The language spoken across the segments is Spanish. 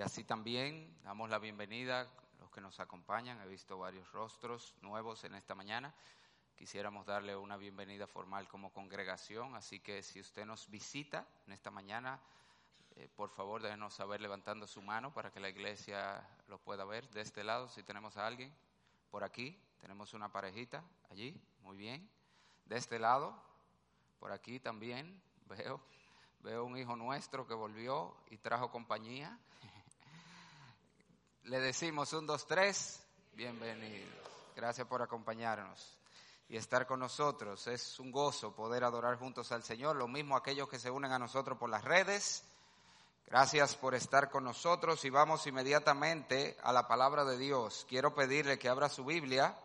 Y así también damos la bienvenida a los que nos acompañan. He visto varios rostros nuevos en esta mañana. Quisiéramos darle una bienvenida formal como congregación, así que si usted nos visita en esta mañana, eh, por favor déjenos saber levantando su mano para que la iglesia lo pueda ver. De este lado, si tenemos a alguien, por aquí, tenemos una parejita allí, muy bien. De este lado, por aquí también, veo, veo un hijo nuestro que volvió y trajo compañía. Le decimos un, dos, tres, bienvenidos. Gracias por acompañarnos y estar con nosotros. Es un gozo poder adorar juntos al Señor, lo mismo aquellos que se unen a nosotros por las redes. Gracias por estar con nosotros y vamos inmediatamente a la palabra de Dios. Quiero pedirle que abra su Biblia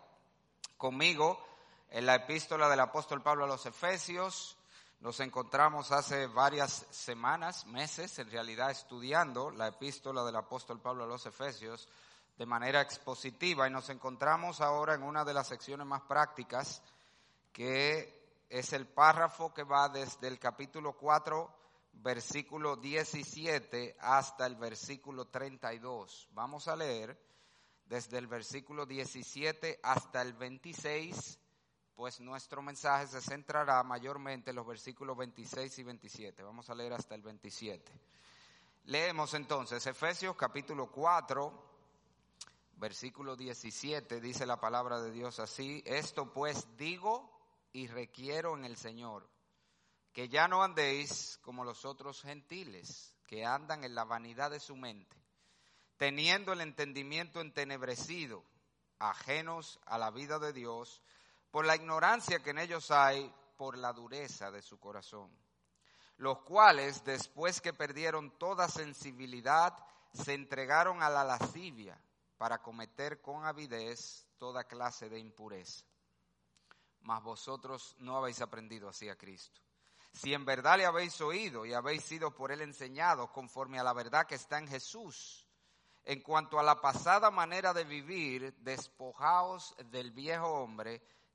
conmigo en la epístola del apóstol Pablo a los Efesios. Nos encontramos hace varias semanas, meses en realidad, estudiando la epístola del apóstol Pablo a los Efesios de manera expositiva y nos encontramos ahora en una de las secciones más prácticas, que es el párrafo que va desde el capítulo 4, versículo 17 hasta el versículo 32. Vamos a leer desde el versículo 17 hasta el 26 pues nuestro mensaje se centrará mayormente en los versículos 26 y 27. Vamos a leer hasta el 27. Leemos entonces Efesios capítulo 4, versículo 17, dice la palabra de Dios así, esto pues digo y requiero en el Señor, que ya no andéis como los otros gentiles, que andan en la vanidad de su mente, teniendo el entendimiento entenebrecido, ajenos a la vida de Dios, por la ignorancia que en ellos hay, por la dureza de su corazón, los cuales, después que perdieron toda sensibilidad, se entregaron a la lascivia para cometer con avidez toda clase de impureza. Mas vosotros no habéis aprendido así a Cristo. Si en verdad le habéis oído y habéis sido por él enseñados conforme a la verdad que está en Jesús, en cuanto a la pasada manera de vivir, despojaos del viejo hombre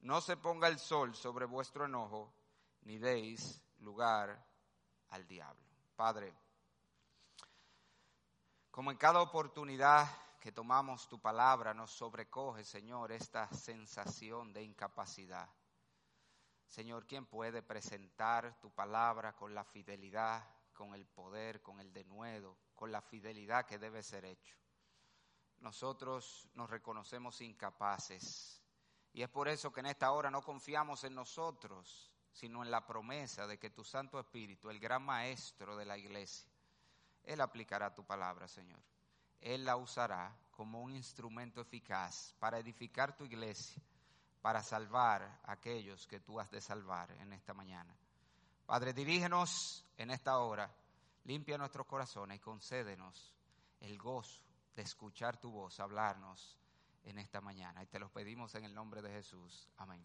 no se ponga el sol sobre vuestro enojo, ni deis lugar al diablo. Padre, como en cada oportunidad que tomamos tu palabra, nos sobrecoge, Señor, esta sensación de incapacidad. Señor, ¿quién puede presentar tu palabra con la fidelidad, con el poder, con el denuedo, con la fidelidad que debe ser hecho? Nosotros nos reconocemos incapaces y es por eso que en esta hora no confiamos en nosotros, sino en la promesa de que tu Santo Espíritu, el gran maestro de la iglesia, Él aplicará tu palabra, Señor. Él la usará como un instrumento eficaz para edificar tu iglesia, para salvar a aquellos que tú has de salvar en esta mañana. Padre, dirígenos en esta hora, limpia nuestros corazones y concédenos el gozo de escuchar tu voz, hablarnos en esta mañana. Y te los pedimos en el nombre de Jesús. Amén.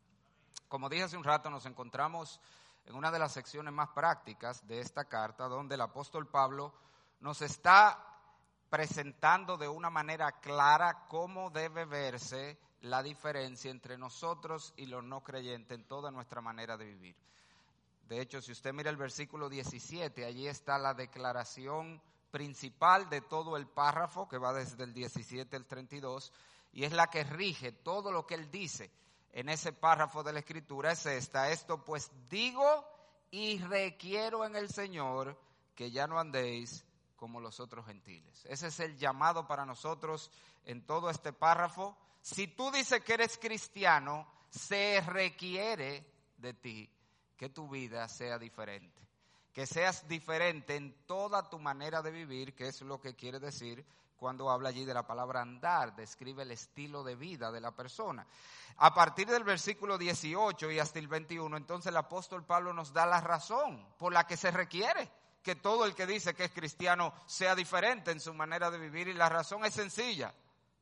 Como dije hace un rato, nos encontramos en una de las secciones más prácticas de esta carta, donde el apóstol Pablo nos está presentando de una manera clara cómo debe verse la diferencia entre nosotros y los no creyentes en toda nuestra manera de vivir. De hecho, si usted mira el versículo 17, allí está la declaración principal de todo el párrafo, que va desde el 17 al 32, y es la que rige todo lo que él dice en ese párrafo de la escritura, es esta. Esto pues digo y requiero en el Señor que ya no andéis como los otros gentiles. Ese es el llamado para nosotros en todo este párrafo. Si tú dices que eres cristiano, se requiere de ti que tu vida sea diferente. Que seas diferente en toda tu manera de vivir, que es lo que quiere decir cuando habla allí de la palabra andar, describe el estilo de vida de la persona. A partir del versículo 18 y hasta el 21, entonces el apóstol Pablo nos da la razón por la que se requiere que todo el que dice que es cristiano sea diferente en su manera de vivir y la razón es sencilla,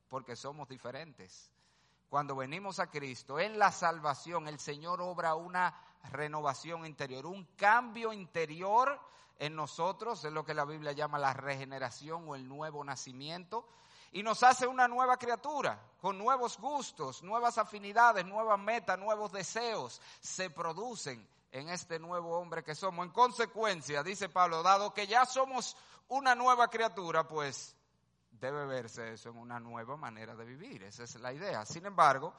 porque somos diferentes. Cuando venimos a Cristo, en la salvación, el Señor obra una renovación interior, un cambio interior en nosotros, es lo que la Biblia llama la regeneración o el nuevo nacimiento, y nos hace una nueva criatura, con nuevos gustos, nuevas afinidades, nuevas metas, nuevos deseos, se producen en este nuevo hombre que somos. En consecuencia, dice Pablo, dado que ya somos una nueva criatura, pues debe verse eso en una nueva manera de vivir. Esa es la idea. Sin embargo,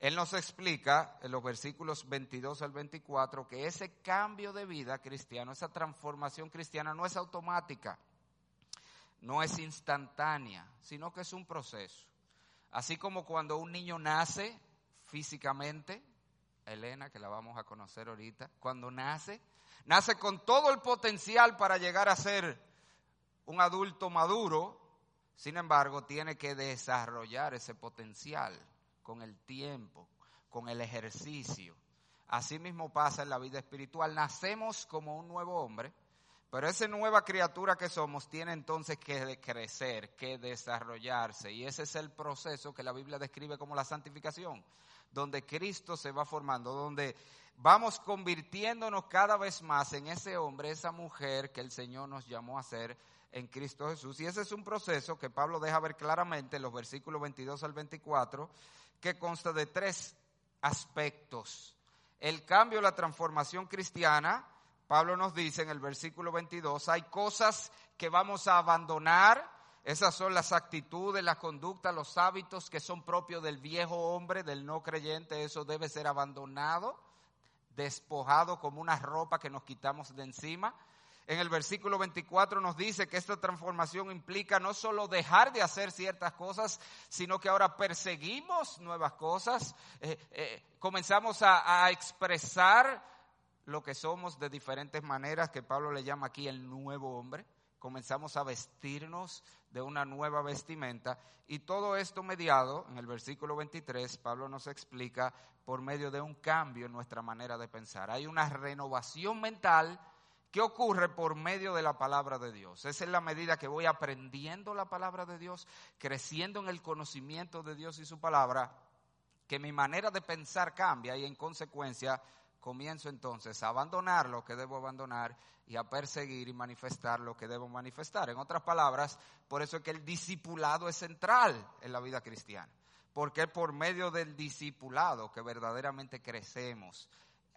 él nos explica en los versículos 22 al 24 que ese cambio de vida cristiano, esa transformación cristiana no es automática, no es instantánea, sino que es un proceso. Así como cuando un niño nace físicamente, Elena, que la vamos a conocer ahorita, cuando nace, nace con todo el potencial para llegar a ser un adulto maduro, sin embargo, tiene que desarrollar ese potencial con el tiempo, con el ejercicio. Así mismo pasa en la vida espiritual. Nacemos como un nuevo hombre, pero esa nueva criatura que somos tiene entonces que crecer, que desarrollarse. Y ese es el proceso que la Biblia describe como la santificación, donde Cristo se va formando, donde vamos convirtiéndonos cada vez más en ese hombre, esa mujer que el Señor nos llamó a ser en Cristo Jesús. Y ese es un proceso que Pablo deja ver claramente en los versículos 22 al 24, que consta de tres aspectos. El cambio, la transformación cristiana, Pablo nos dice en el versículo 22, hay cosas que vamos a abandonar, esas son las actitudes, las conductas, los hábitos que son propios del viejo hombre, del no creyente, eso debe ser abandonado, despojado como una ropa que nos quitamos de encima en el versículo 24 nos dice que esta transformación implica no solo dejar de hacer ciertas cosas, sino que ahora perseguimos nuevas cosas, eh, eh, comenzamos a, a expresar lo que somos de diferentes maneras, que Pablo le llama aquí el nuevo hombre. Comenzamos a vestirnos de una nueva vestimenta y todo esto mediado, en el versículo 23, Pablo nos explica por medio de un cambio en nuestra manera de pensar. Hay una renovación mental ¿Qué ocurre por medio de la palabra de Dios? Esa es la medida que voy aprendiendo la palabra de Dios, creciendo en el conocimiento de Dios y su palabra, que mi manera de pensar cambia y en consecuencia comienzo entonces a abandonar lo que debo abandonar y a perseguir y manifestar lo que debo manifestar. En otras palabras, por eso es que el discipulado es central en la vida cristiana, porque es por medio del discipulado que verdaderamente crecemos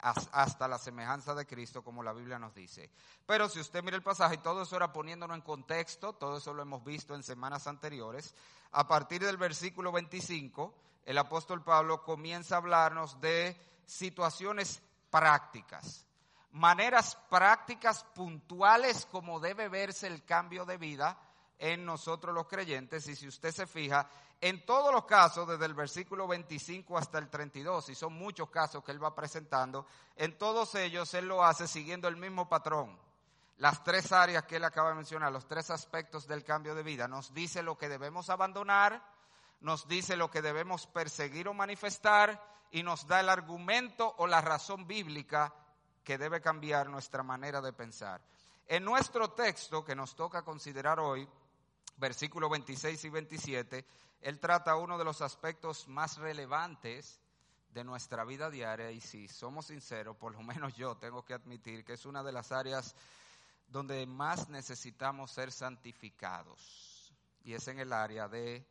hasta la semejanza de Cristo, como la Biblia nos dice. Pero si usted mira el pasaje, todo eso era poniéndonos en contexto, todo eso lo hemos visto en semanas anteriores. A partir del versículo 25, el apóstol Pablo comienza a hablarnos de situaciones prácticas, maneras prácticas puntuales como debe verse el cambio de vida en nosotros los creyentes. Y si usted se fija, en todos los casos, desde el versículo 25 hasta el 32, y son muchos casos que él va presentando, en todos ellos él lo hace siguiendo el mismo patrón. Las tres áreas que él acaba de mencionar, los tres aspectos del cambio de vida, nos dice lo que debemos abandonar, nos dice lo que debemos perseguir o manifestar y nos da el argumento o la razón bíblica que debe cambiar nuestra manera de pensar. En nuestro texto que nos toca considerar hoy, versículos 26 y 27, él trata uno de los aspectos más relevantes de nuestra vida diaria y si somos sinceros, por lo menos yo tengo que admitir que es una de las áreas donde más necesitamos ser santificados y es en el área de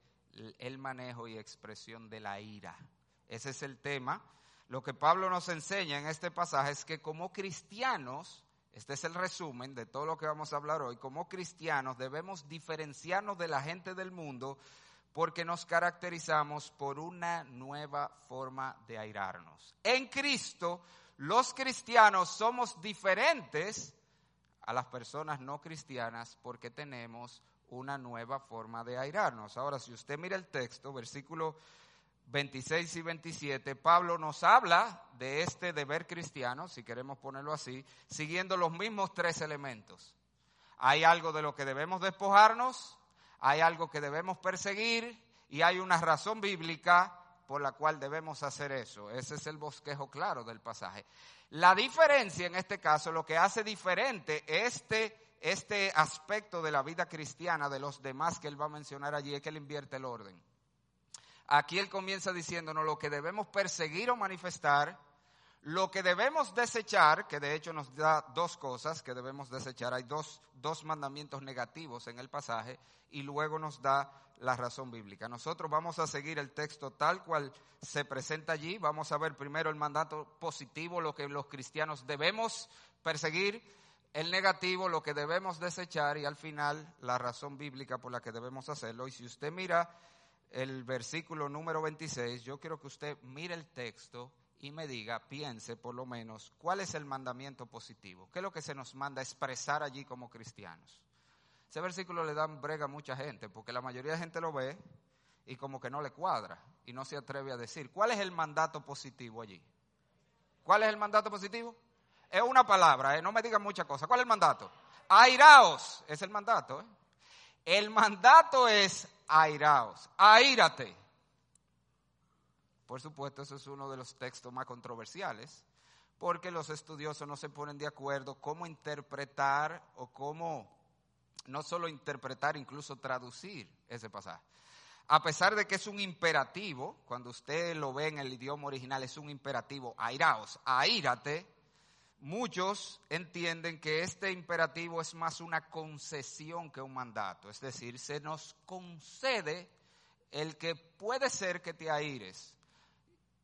el manejo y expresión de la ira. Ese es el tema. Lo que Pablo nos enseña en este pasaje es que como cristianos, este es el resumen de todo lo que vamos a hablar hoy, como cristianos debemos diferenciarnos de la gente del mundo porque nos caracterizamos por una nueva forma de airarnos. En Cristo, los cristianos somos diferentes a las personas no cristianas porque tenemos una nueva forma de airarnos. Ahora, si usted mira el texto, versículo 26 y 27, Pablo nos habla de este deber cristiano, si queremos ponerlo así, siguiendo los mismos tres elementos. Hay algo de lo que debemos despojarnos, hay algo que debemos perseguir y hay una razón bíblica por la cual debemos hacer eso. Ese es el bosquejo claro del pasaje. La diferencia en este caso, lo que hace diferente este, este aspecto de la vida cristiana de los demás que él va a mencionar allí, es que él invierte el orden. Aquí él comienza diciéndonos lo que debemos perseguir o manifestar, lo que debemos desechar, que de hecho nos da dos cosas que debemos desechar, hay dos, dos mandamientos negativos en el pasaje, y luego nos da la razón bíblica. Nosotros vamos a seguir el texto tal cual se presenta allí, vamos a ver primero el mandato positivo, lo que los cristianos debemos perseguir, el negativo, lo que debemos desechar y al final la razón bíblica por la que debemos hacerlo. Y si usted mira el versículo número 26, yo quiero que usted mire el texto y me diga, piense por lo menos, cuál es el mandamiento positivo, qué es lo que se nos manda expresar allí como cristianos. Ese versículo le da brega a mucha gente, porque la mayoría de gente lo ve y como que no le cuadra y no se atreve a decir, ¿cuál es el mandato positivo allí? ¿Cuál es el mandato positivo? Es una palabra, ¿eh? no me digan muchas cosas. ¿Cuál es el mandato? Airaos, es el mandato. ¿eh? El mandato es airaos, aírate. Por supuesto, eso es uno de los textos más controversiales, porque los estudiosos no se ponen de acuerdo cómo interpretar o cómo, no solo interpretar, incluso traducir ese pasaje. A pesar de que es un imperativo, cuando usted lo ve en el idioma original, es un imperativo, airaos, aírate, Muchos entienden que este imperativo es más una concesión que un mandato, es decir, se nos concede el que puede ser que te aires.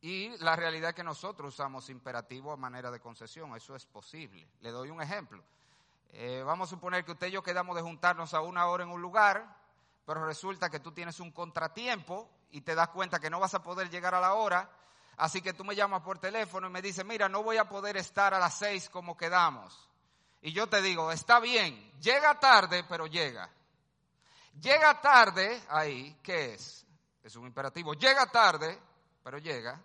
Y la realidad es que nosotros usamos imperativo a manera de concesión, eso es posible. Le doy un ejemplo. Eh, vamos a suponer que usted y yo quedamos de juntarnos a una hora en un lugar, pero resulta que tú tienes un contratiempo y te das cuenta que no vas a poder llegar a la hora Así que tú me llamas por teléfono y me dices, mira, no voy a poder estar a las seis como quedamos. Y yo te digo, está bien, llega tarde, pero llega. Llega tarde, ahí, ¿qué es? Es un imperativo. Llega tarde, pero llega.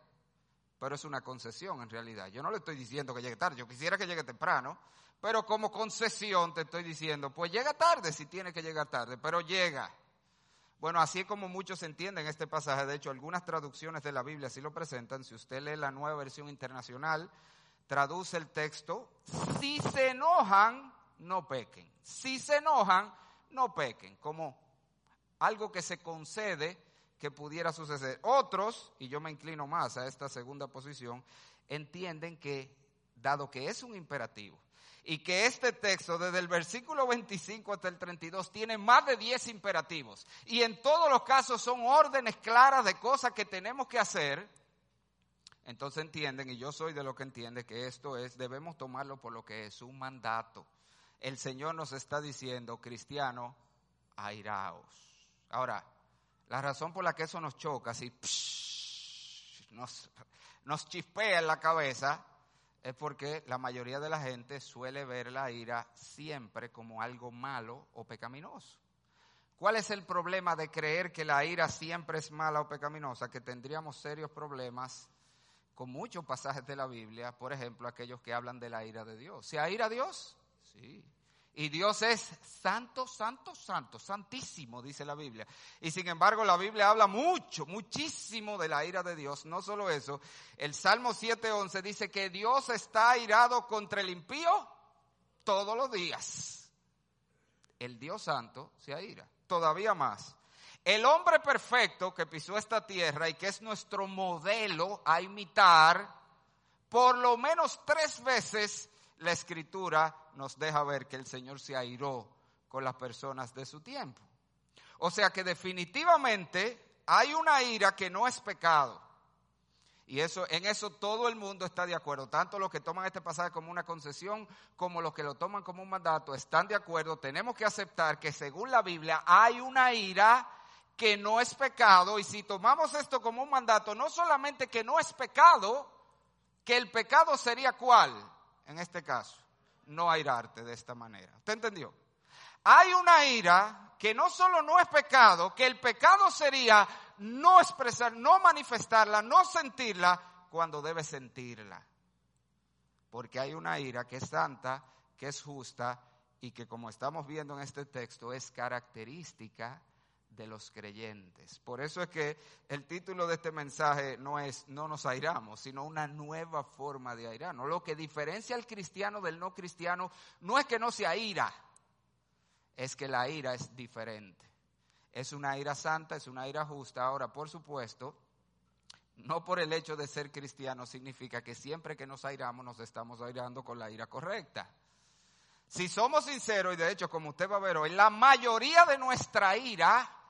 Pero es una concesión en realidad. Yo no le estoy diciendo que llegue tarde, yo quisiera que llegue temprano, pero como concesión te estoy diciendo, pues llega tarde si tiene que llegar tarde, pero llega. Bueno, así como muchos entienden este pasaje, de hecho algunas traducciones de la Biblia así lo presentan, si usted lee la nueva versión internacional, traduce el texto, si se enojan, no pequen. Si se enojan, no pequen, como algo que se concede que pudiera suceder. Otros, y yo me inclino más a esta segunda posición, entienden que, dado que es un imperativo, y que este texto, desde el versículo 25 hasta el 32, tiene más de 10 imperativos. Y en todos los casos son órdenes claras de cosas que tenemos que hacer. Entonces entienden, y yo soy de lo que entiende, que esto es, debemos tomarlo por lo que es un mandato. El Señor nos está diciendo, cristiano, airaos. Ahora, la razón por la que eso nos choca, si nos, nos chispea en la cabeza, es porque la mayoría de la gente suele ver la ira siempre como algo malo o pecaminoso. ¿Cuál es el problema de creer que la ira siempre es mala o pecaminosa? Que tendríamos serios problemas con muchos pasajes de la Biblia, por ejemplo, aquellos que hablan de la ira de Dios. ¿Se ira Dios? Sí. Y Dios es santo, santo, santo, santísimo, dice la Biblia. Y sin embargo la Biblia habla mucho, muchísimo de la ira de Dios. No solo eso, el Salmo 7.11 dice que Dios está airado contra el impío todos los días. El Dios santo se aira, todavía más. El hombre perfecto que pisó esta tierra y que es nuestro modelo a imitar, por lo menos tres veces la escritura nos deja ver que el Señor se airó con las personas de su tiempo. O sea que definitivamente hay una ira que no es pecado. Y eso, en eso todo el mundo está de acuerdo. Tanto los que toman este pasaje como una concesión, como los que lo toman como un mandato, están de acuerdo. Tenemos que aceptar que según la Biblia hay una ira que no es pecado. Y si tomamos esto como un mandato, no solamente que no es pecado, que el pecado sería cuál en este caso no airarte de esta manera. ¿Usted entendió? Hay una ira que no solo no es pecado, que el pecado sería no expresar, no manifestarla, no sentirla cuando debe sentirla. Porque hay una ira que es santa, que es justa y que como estamos viendo en este texto es característica de los creyentes. Por eso es que el título de este mensaje no es no nos airamos, sino una nueva forma de airarnos. Lo que diferencia al cristiano del no cristiano no es que no se aira, es que la ira es diferente. Es una ira santa, es una ira justa. Ahora, por supuesto, no por el hecho de ser cristiano significa que siempre que nos airamos nos estamos airando con la ira correcta. Si somos sinceros, y de hecho como usted va a ver hoy, la mayoría de nuestra ira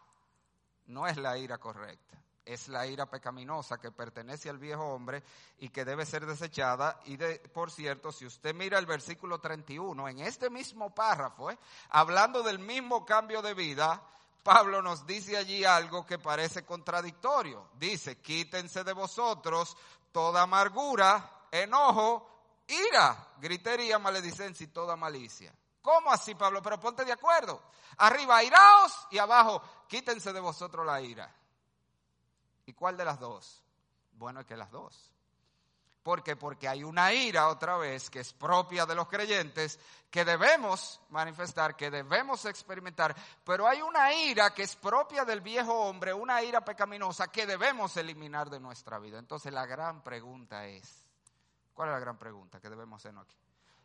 no es la ira correcta, es la ira pecaminosa que pertenece al viejo hombre y que debe ser desechada. Y de, por cierto, si usted mira el versículo 31, en este mismo párrafo, ¿eh? hablando del mismo cambio de vida, Pablo nos dice allí algo que parece contradictorio. Dice, quítense de vosotros toda amargura, enojo, ira, gritería, maledicencia y toda malicia. ¿Cómo así, Pablo? Pero ponte de acuerdo. Arriba, iraos y abajo, quítense de vosotros la ira. ¿Y cuál de las dos? Bueno, es que las dos. ¿Por qué? Porque hay una ira otra vez que es propia de los creyentes que debemos manifestar, que debemos experimentar, pero hay una ira que es propia del viejo hombre, una ira pecaminosa que debemos eliminar de nuestra vida. Entonces la gran pregunta es, ¿cuál es la gran pregunta que debemos hacernos aquí?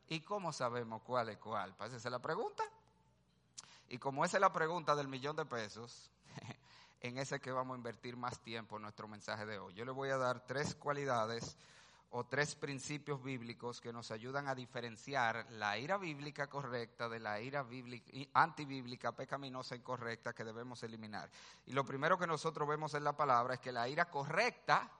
¿Y cómo sabemos cuál es cuál? Esa es la pregunta. Y como esa es la pregunta del millón de pesos, en ese que vamos a invertir más tiempo en nuestro mensaje de hoy. Yo le voy a dar tres cualidades o tres principios bíblicos que nos ayudan a diferenciar la ira bíblica correcta de la ira bíblica, antibíblica, pecaminosa, incorrecta que debemos eliminar. Y lo primero que nosotros vemos en la palabra es que la ira correcta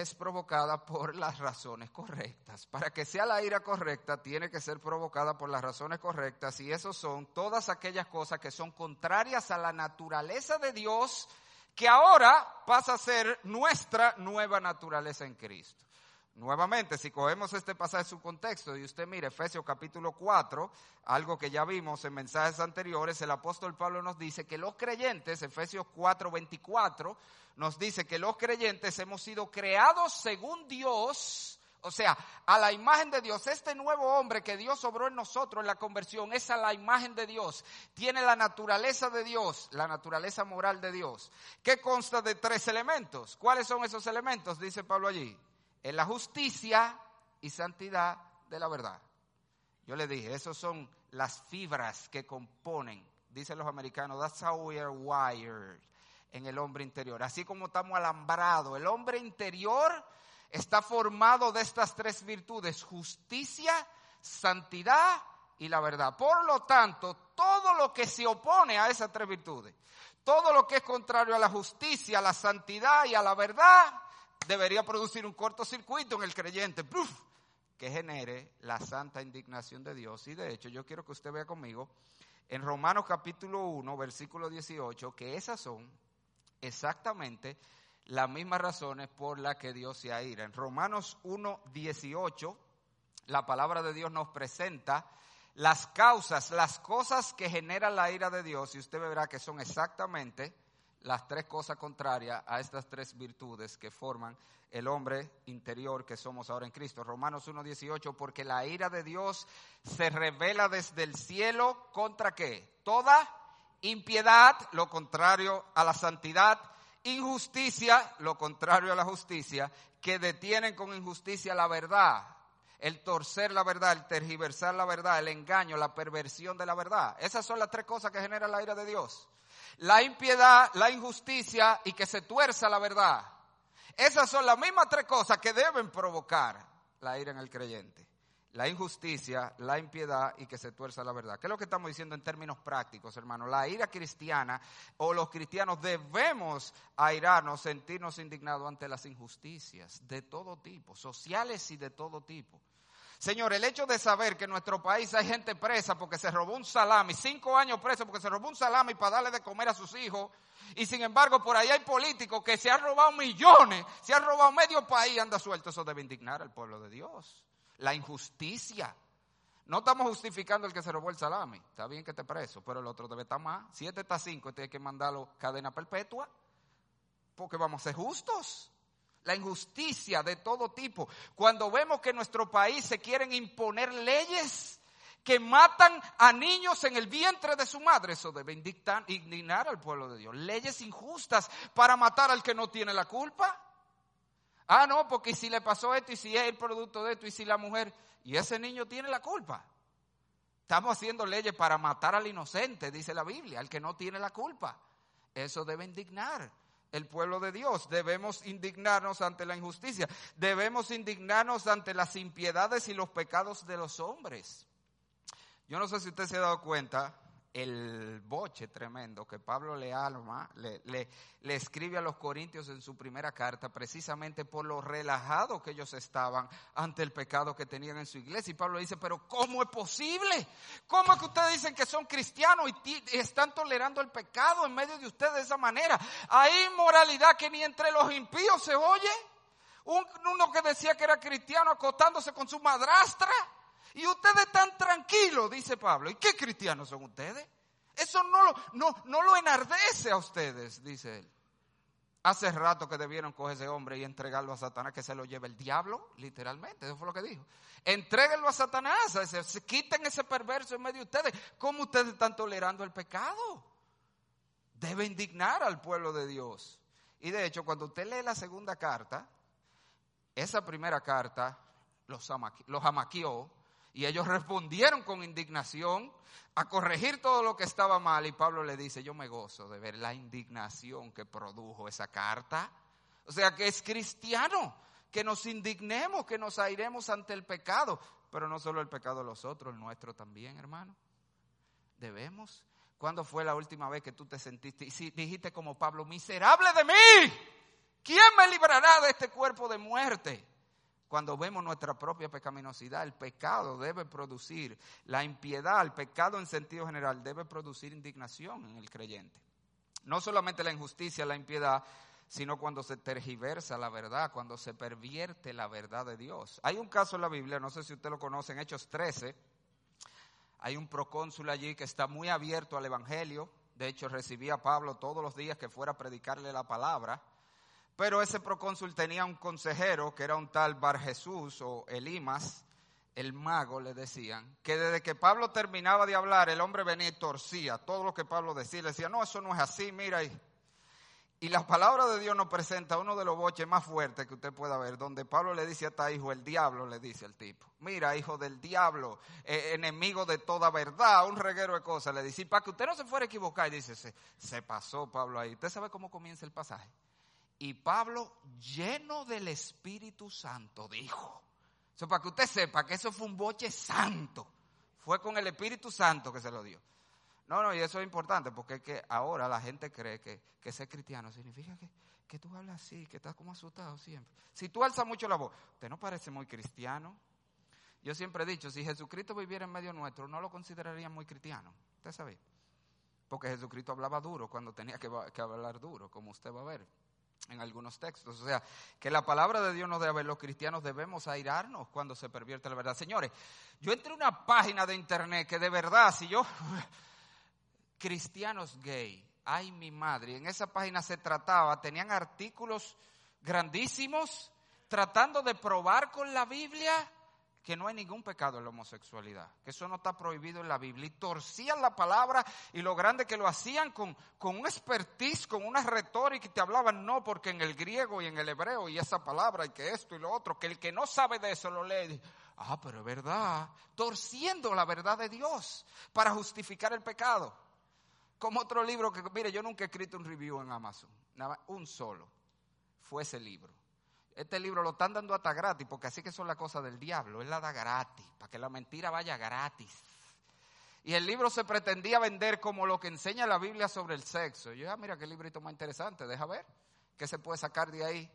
es provocada por las razones correctas. Para que sea la ira correcta, tiene que ser provocada por las razones correctas y eso son todas aquellas cosas que son contrarias a la naturaleza de Dios que ahora pasa a ser nuestra nueva naturaleza en Cristo. Nuevamente, si cogemos este pasaje en su contexto y usted mire Efesios capítulo 4, algo que ya vimos en mensajes anteriores, el apóstol Pablo nos dice que los creyentes, Efesios 4, 24, nos dice que los creyentes hemos sido creados según Dios, o sea, a la imagen de Dios. Este nuevo hombre que Dios sobró en nosotros en la conversión es a la imagen de Dios. Tiene la naturaleza de Dios, la naturaleza moral de Dios, que consta de tres elementos. ¿Cuáles son esos elementos? Dice Pablo allí. En la justicia y santidad de la verdad. Yo le dije, esos son las fibras que componen, dicen los americanos, that's how we are wired en el hombre interior. Así como estamos alambrados, el hombre interior está formado de estas tres virtudes, justicia, santidad y la verdad. Por lo tanto, todo lo que se opone a esas tres virtudes, todo lo que es contrario a la justicia, a la santidad y a la verdad, debería producir un cortocircuito en el creyente, que genere la santa indignación de Dios. Y de hecho, yo quiero que usted vea conmigo en Romanos capítulo 1, versículo 18, que esas son exactamente las mismas razones por las que Dios se aira. En Romanos 1, 18, la palabra de Dios nos presenta las causas, las cosas que generan la ira de Dios, y usted verá que son exactamente las tres cosas contrarias a estas tres virtudes que forman el hombre interior que somos ahora en Cristo. Romanos 1.18, porque la ira de Dios se revela desde el cielo contra qué? Toda impiedad, lo contrario a la santidad, injusticia, lo contrario a la justicia, que detienen con injusticia la verdad, el torcer la verdad, el tergiversar la verdad, el engaño, la perversión de la verdad. Esas son las tres cosas que generan la ira de Dios. La impiedad, la injusticia y que se tuerza la verdad. Esas son las mismas tres cosas que deben provocar la ira en el creyente la injusticia, la impiedad y que se tuerza la verdad. ¿Qué es lo que estamos diciendo en términos prácticos, hermano? La ira cristiana o los cristianos debemos airarnos, sentirnos indignados ante las injusticias de todo tipo, sociales y de todo tipo. Señor, el hecho de saber que en nuestro país hay gente presa porque se robó un salami, cinco años preso porque se robó un salami para darle de comer a sus hijos, y sin embargo por ahí hay políticos que se han robado millones, se han robado medio país, anda suelto, eso debe indignar al pueblo de Dios la injusticia. No estamos justificando el que se robó el salami. Está bien que esté preso, pero el otro debe estar más. Si este está cinco, este hay que mandarlo cadena perpetua. Porque vamos a ser justos. La injusticia de todo tipo. Cuando vemos que en nuestro país se quieren imponer leyes que matan a niños en el vientre de su madre, eso debe indignar al pueblo de Dios. Leyes injustas para matar al que no tiene la culpa. Ah, no, porque si le pasó esto y si es el producto de esto y si la mujer y ese niño tiene la culpa. Estamos haciendo leyes para matar al inocente, dice la Biblia, al que no tiene la culpa. Eso debe indignar el pueblo de Dios. Debemos indignarnos ante la injusticia. Debemos indignarnos ante las impiedades y los pecados de los hombres. Yo no sé si usted se ha dado cuenta, el boche tremendo que Pablo le, alma, le, le, escribe a los corintios en su primera carta, precisamente por lo relajado que ellos estaban ante el pecado que tenían en su iglesia. Y Pablo dice, pero ¿cómo es posible? ¿Cómo es que ustedes dicen que son cristianos y, están tolerando el pecado en medio de ustedes de esa manera? Hay inmoralidad que ni entre los impíos se oye. uno que decía que era cristiano acostándose con su madrastra. Y ustedes están tranquilos, dice Pablo. ¿Y qué cristianos son ustedes? Eso no lo, enardece a ustedes, dice él. Hace rato que debieron coger ese hombre y entregarlo a Satanás, que se lo lleve el diablo, literalmente. Eso fue lo que dijo. Entréguenlo a Satanás, se, quiten ese perverso en medio de ustedes. ¿Cómo ustedes están tolerando el pecado? Debe indignar al pueblo de Dios. Y de hecho, cuando usted lee la segunda carta, esa primera carta los, los amaqueó y ellos respondieron con indignación a corregir todo lo que estaba mal. Y Pablo le dice, yo me gozo de ver la indignación que produjo esa carta. O sea que es cristiano, que nos indignemos, que nos airemos ante el pecado. Pero no solo el pecado de los otros, el nuestro también, hermano. Debemos. ¿Cuándo fue la última vez que tú te sentiste y si dijiste como Pablo, miserable de mí? ¿Quién me librará de este cuerpo de muerte? Cuando vemos nuestra propia pecaminosidad, el pecado debe producir, la impiedad, el pecado en sentido general debe producir indignación en el creyente. No solamente la injusticia, la impiedad, sino cuando se tergiversa la verdad, cuando se pervierte la verdad de Dios. Hay un caso en la Biblia, no sé si usted lo conoce, en Hechos 13, hay un procónsul allí que está muy abierto al Evangelio, de hecho recibía a Pablo todos los días que fuera a predicarle la palabra. Pero ese procónsul tenía un consejero que era un tal Bar Jesús o Elimas, el mago le decían, que desde que Pablo terminaba de hablar, el hombre venía y torcía todo lo que Pablo decía. Le decía, no, eso no es así, mira. Y, y la palabra de Dios nos presenta uno de los boches más fuertes que usted pueda ver, donde Pablo le dice a esta hijo, el diablo le dice al tipo, mira, hijo del diablo, eh, enemigo de toda verdad, un reguero de cosas, le dice, y para que usted no se fuera a equivocar, y dice, se, se pasó Pablo ahí. ¿Usted sabe cómo comienza el pasaje? Y Pablo, lleno del Espíritu Santo, dijo. Eso para que usted sepa que eso fue un boche santo. Fue con el Espíritu Santo que se lo dio. No, no, y eso es importante porque es que ahora la gente cree que, que ser cristiano significa que, que tú hablas así, que estás como asustado siempre. Si tú alzas mucho la voz, usted no parece muy cristiano. Yo siempre he dicho, si Jesucristo viviera en medio nuestro, no lo consideraría muy cristiano. ¿Usted sabe? Porque Jesucristo hablaba duro cuando tenía que, que hablar duro, como usted va a ver en algunos textos. O sea, que la palabra de Dios nos debe, los cristianos debemos airarnos cuando se pervierte la verdad. Señores, yo entré a una página de internet que de verdad, si yo, cristianos gay, ay mi madre, en esa página se trataba, tenían artículos grandísimos tratando de probar con la Biblia que no hay ningún pecado en la homosexualidad, que eso no está prohibido en la Biblia. Y torcían la palabra y lo grande que lo hacían con, con un expertise, con una retórica y te hablaban, no, porque en el griego y en el hebreo y esa palabra y que esto y lo otro, que el que no sabe de eso lo lee. Ah, pero es verdad, torciendo la verdad de Dios para justificar el pecado. Como otro libro que, mire, yo nunca he escrito un review en Amazon, nada, un solo, fue ese libro este libro lo están dando hasta gratis, porque así que son las cosas del diablo. Él la da gratis, para que la mentira vaya gratis. Y el libro se pretendía vender como lo que enseña la Biblia sobre el sexo. yo, ah, mira qué librito más interesante, deja ver qué se puede sacar de ahí.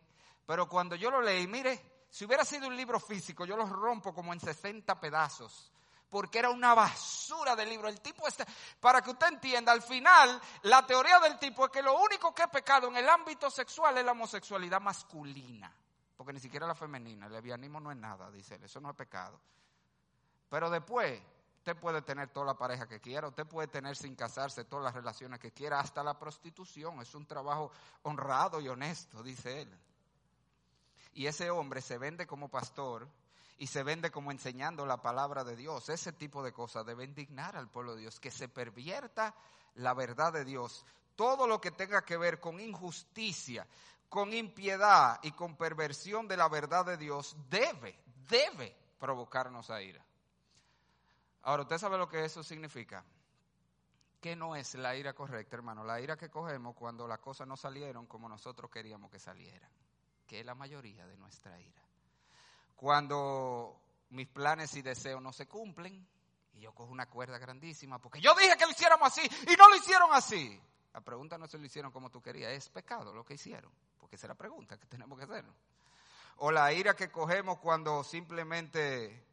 Pero cuando yo lo leí, mire, si hubiera sido un libro físico, yo lo rompo como en 60 pedazos porque era una basura de libro. El tipo este, para que usted entienda, al final, la teoría del tipo es que lo único que es pecado en el ámbito sexual es la homosexualidad masculina porque ni siquiera la femenina, el lesbianismo no es nada, dice él, eso no es pecado. Pero después, usted puede tener toda la pareja que quiera, usted puede tener sin casarse todas las relaciones que quiera, hasta la prostitución, es un trabajo honrado y honesto, dice él. Y ese hombre se vende como pastor y se vende como enseñando la palabra de Dios. Ese tipo de cosas debe indignar al pueblo de Dios, que se pervierta la verdad de Dios. Todo lo que tenga que ver con injusticia, con impiedad y con perversión de la verdad de Dios debe, debe provocarnos a ira. Ahora, ¿usted sabe lo que eso significa? Que no es la ira correcta, hermano. La ira que cogemos cuando las cosas no salieron como nosotros queríamos que salieran, que es la mayoría de nuestra ira. Cuando mis planes y deseos no se cumplen y yo cojo una cuerda grandísima porque yo dije que lo hiciéramos así y no lo hicieron así. La pregunta no se lo hicieron como tú querías, es pecado lo que hicieron, esa es la pregunta que tenemos que hacer. O la ira que cogemos cuando simplemente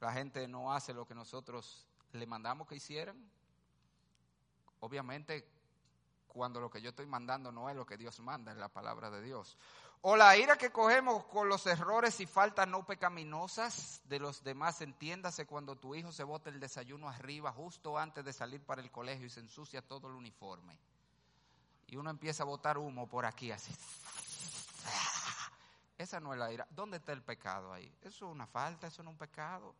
la gente no hace lo que nosotros le mandamos que hicieran. Obviamente, cuando lo que yo estoy mandando no es lo que Dios manda, es la palabra de Dios. O la ira que cogemos con los errores y faltas no pecaminosas de los demás, entiéndase cuando tu hijo se bota el desayuno arriba justo antes de salir para el colegio y se ensucia todo el uniforme. Y uno empieza a botar humo por aquí así. Esa no es la ira. ¿Dónde está el pecado ahí? Eso es una falta, eso no es un pecado.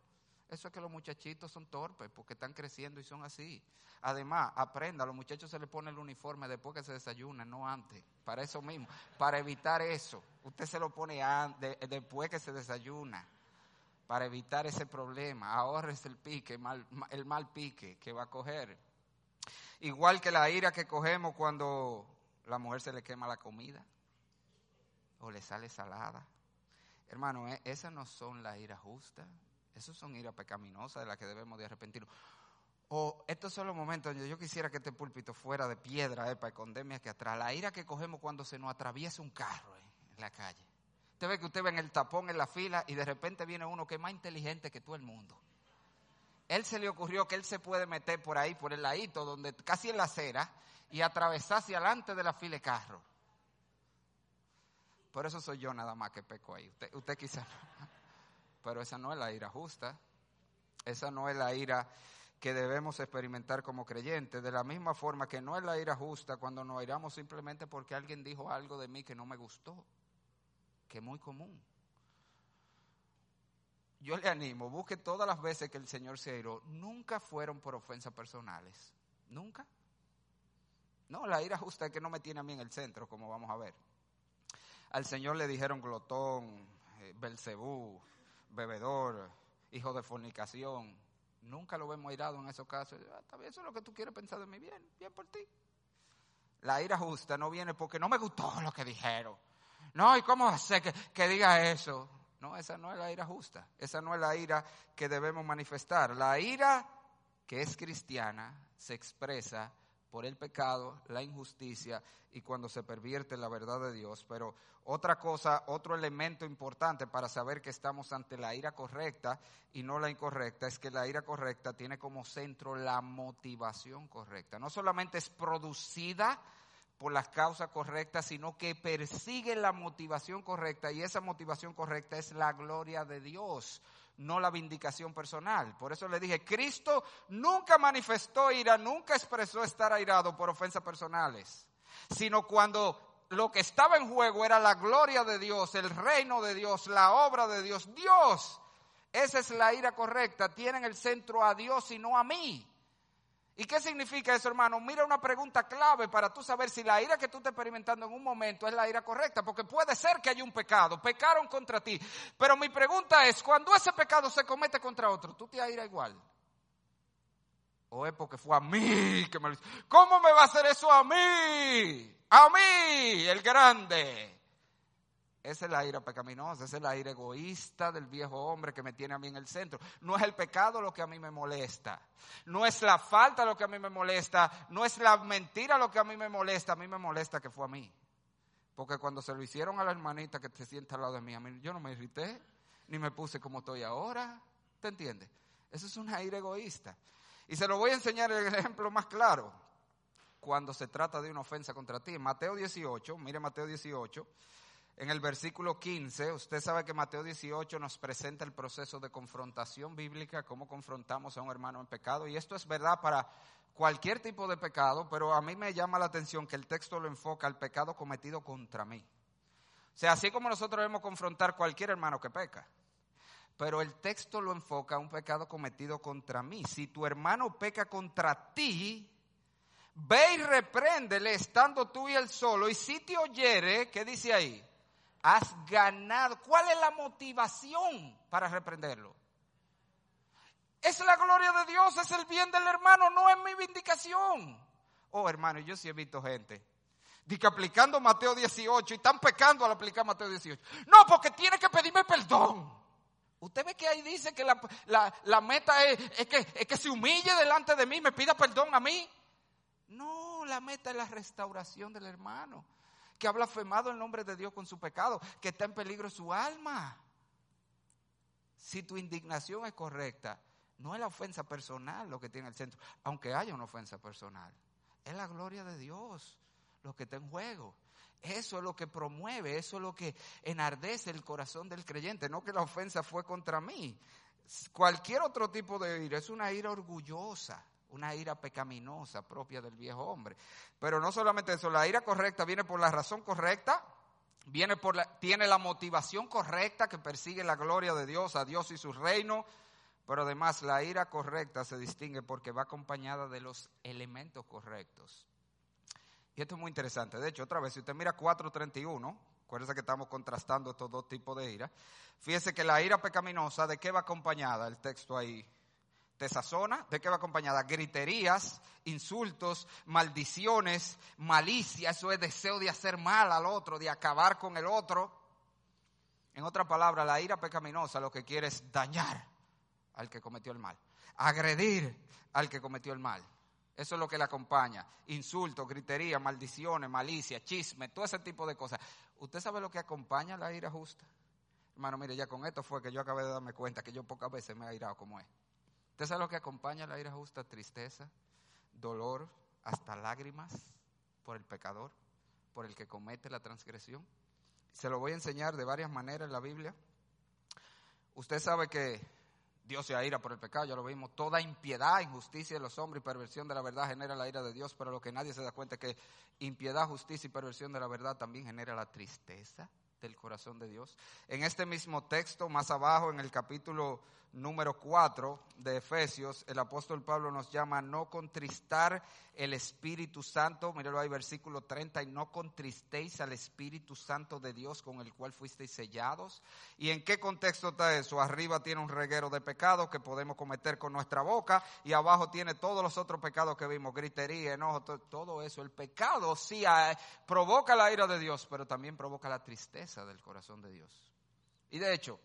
Eso es que los muchachitos son torpes porque están creciendo y son así. Además, aprenda, a los muchachos se les pone el uniforme después que se desayunan, no antes. Para eso mismo, para evitar eso. Usted se lo pone después que se desayuna. Para evitar ese problema. Ahorres el pique, el mal pique que va a coger. Igual que la ira que cogemos cuando la mujer se le quema la comida o le sale salada. Hermano, e, esas no son las iras justas. Esas son iras pecaminosas de las que debemos de arrepentirnos. O estos son los momentos donde yo quisiera que este púlpito fuera de piedra eh, para esconderme aquí atrás. La ira que cogemos cuando se nos atraviesa un carro eh, en la calle. Usted ve que usted ve en el tapón en la fila y de repente viene uno que es más inteligente que todo el mundo. Él se le ocurrió que él se puede meter por ahí, por el ladito, donde casi en la acera, y atravesar hacia adelante de la fila de carro. Por eso soy yo nada más que peco ahí. Usted, usted quizá pero esa no es la ira justa. Esa no es la ira que debemos experimentar como creyentes. De la misma forma que no es la ira justa cuando nos iramos simplemente porque alguien dijo algo de mí que no me gustó, que es muy común. Yo le animo, busque todas las veces que el Señor se airó, nunca fueron por ofensas personales. Nunca. No, la ira justa es que no me tiene a mí en el centro, como vamos a ver. Al Señor le dijeron glotón, eh, Belcebú, bebedor, hijo de fornicación. Nunca lo vemos airado en esos casos. Ah, eso es lo que tú quieres pensar de mí. Bien, bien por ti. La ira justa no viene porque no me gustó lo que dijeron. No, ¿y cómo hacer que, que diga eso? No, esa no es la ira justa. Esa no es la ira que debemos manifestar. La ira que es cristiana se expresa por el pecado, la injusticia y cuando se pervierte la verdad de Dios. Pero otra cosa, otro elemento importante para saber que estamos ante la ira correcta y no la incorrecta es que la ira correcta tiene como centro la motivación correcta. No solamente es producida por las causas correctas, sino que persigue la motivación correcta y esa motivación correcta es la gloria de Dios no la vindicación personal. Por eso le dije, Cristo nunca manifestó ira, nunca expresó estar airado por ofensas personales, sino cuando lo que estaba en juego era la gloria de Dios, el reino de Dios, la obra de Dios. Dios, esa es la ira correcta, tienen el centro a Dios y no a mí. ¿Y qué significa eso, hermano? Mira una pregunta clave para tú saber si la ira que tú estás experimentando en un momento es la ira correcta, porque puede ser que haya un pecado, pecaron contra ti. Pero mi pregunta es, cuando ese pecado se comete contra otro, ¿tú te ira igual? ¿O es porque fue a mí que me lo hizo? ¿Cómo me va a hacer eso a mí? A mí, el grande. Es la ira pecaminosa, esa es la ira egoísta del viejo hombre que me tiene a mí en el centro. No es el pecado lo que a mí me molesta. No es la falta lo que a mí me molesta. No es la mentira lo que a mí me molesta. A mí me molesta que fue a mí. Porque cuando se lo hicieron a la hermanita que te sienta al lado de mí, a mí yo no me irrité, ni me puse como estoy ahora. ¿Te entiendes? Eso es una ira egoísta. Y se lo voy a enseñar el ejemplo más claro. Cuando se trata de una ofensa contra ti. Mateo 18, mire Mateo 18 en el versículo 15, usted sabe que Mateo 18 nos presenta el proceso de confrontación bíblica, cómo confrontamos a un hermano en pecado. Y esto es verdad para cualquier tipo de pecado, pero a mí me llama la atención que el texto lo enfoca al pecado cometido contra mí. O sea, así como nosotros debemos confrontar cualquier hermano que peca, pero el texto lo enfoca a un pecado cometido contra mí. Si tu hermano peca contra ti, ve y repréndele estando tú y él solo, y si te oyere, ¿qué dice ahí? Has ganado. ¿Cuál es la motivación para reprenderlo? Es la gloria de Dios, es el bien del hermano, no es mi vindicación. Oh, hermano, yo sí he visto gente. Dice que aplicando Mateo 18 y están pecando al aplicar Mateo 18. No, porque tiene que pedirme perdón. Usted ve que ahí dice que la, meta es, que, es que se humille delante de mí, me pida perdón a mí. No, la meta es la restauración del hermano, que ha blasfemado el nombre de Dios con su pecado, que está en peligro su alma. Si tu indignación es correcta, no es la ofensa personal lo que tiene el centro, aunque haya una ofensa personal. Es la gloria de Dios lo que está en juego. Eso es lo que promueve, eso es lo que enardece el corazón del creyente, no que la ofensa fue contra mí. Cualquier otro tipo de ira es una ira orgullosa, una ira pecaminosa propia del viejo hombre. Pero no solamente eso, la ira correcta viene por la razón correcta, viene por la, tiene la motivación correcta que persigue la gloria de Dios, a Dios y su reino, pero además la ira correcta se distingue porque va acompañada de los elementos correctos. Y esto es muy interesante. De hecho, otra vez, si usted mira 4.31, acuérdense que estamos contrastando estos dos tipos de ira. Fíjese que la ira pecaminosa, ¿de qué va acompañada? El texto ahí. ¿Te sazona? ¿De qué va acompañada? Griterías, insultos, maldiciones, malicia. Eso es deseo de hacer mal al otro, de acabar con el otro. En otra palabra, la ira pecaminosa lo que quiere es dañar al que cometió el mal, agredir al que cometió el mal. Eso es lo que le acompaña. Insultos, gritería, maldiciones, malicia, chisme, todo ese tipo de cosas. ¿Usted sabe lo que acompaña la ira justa? Hermano, mire, ya con esto fue que yo acabé de darme cuenta que yo pocas veces me he airado como es. ¿Usted sabe lo que acompaña la ira justa? Tristeza, dolor, hasta lágrimas por el pecador, por el que comete la transgresión. Se lo voy a enseñar de varias maneras en la Biblia. Usted sabe que Dios se aira por el pecado, ya lo vimos. Toda impiedad, injusticia de los hombres y perversión de la verdad genera la ira de Dios, pero lo que nadie se da cuenta es que impiedad, justicia y perversión de la verdad también genera la tristeza del corazón de Dios. En este mismo texto, más abajo, en el capítulo número 4 de Efesios, el apóstol Pablo nos llama a no contristar el Espíritu Santo. Míralo ahí, versículo 30, y no contristéis al Espíritu Santo de Dios con el cual fuisteis sellados. ¿Y en qué contexto está eso? Arriba tiene un reguero de pecados que podemos cometer con nuestra boca y abajo tiene todos los otros pecados que vimos, gritería, enojo, todo eso. El pecado sí ah, provoca la ira de Dios, pero también provoca la tristeza del corazón de Dios. Y de hecho,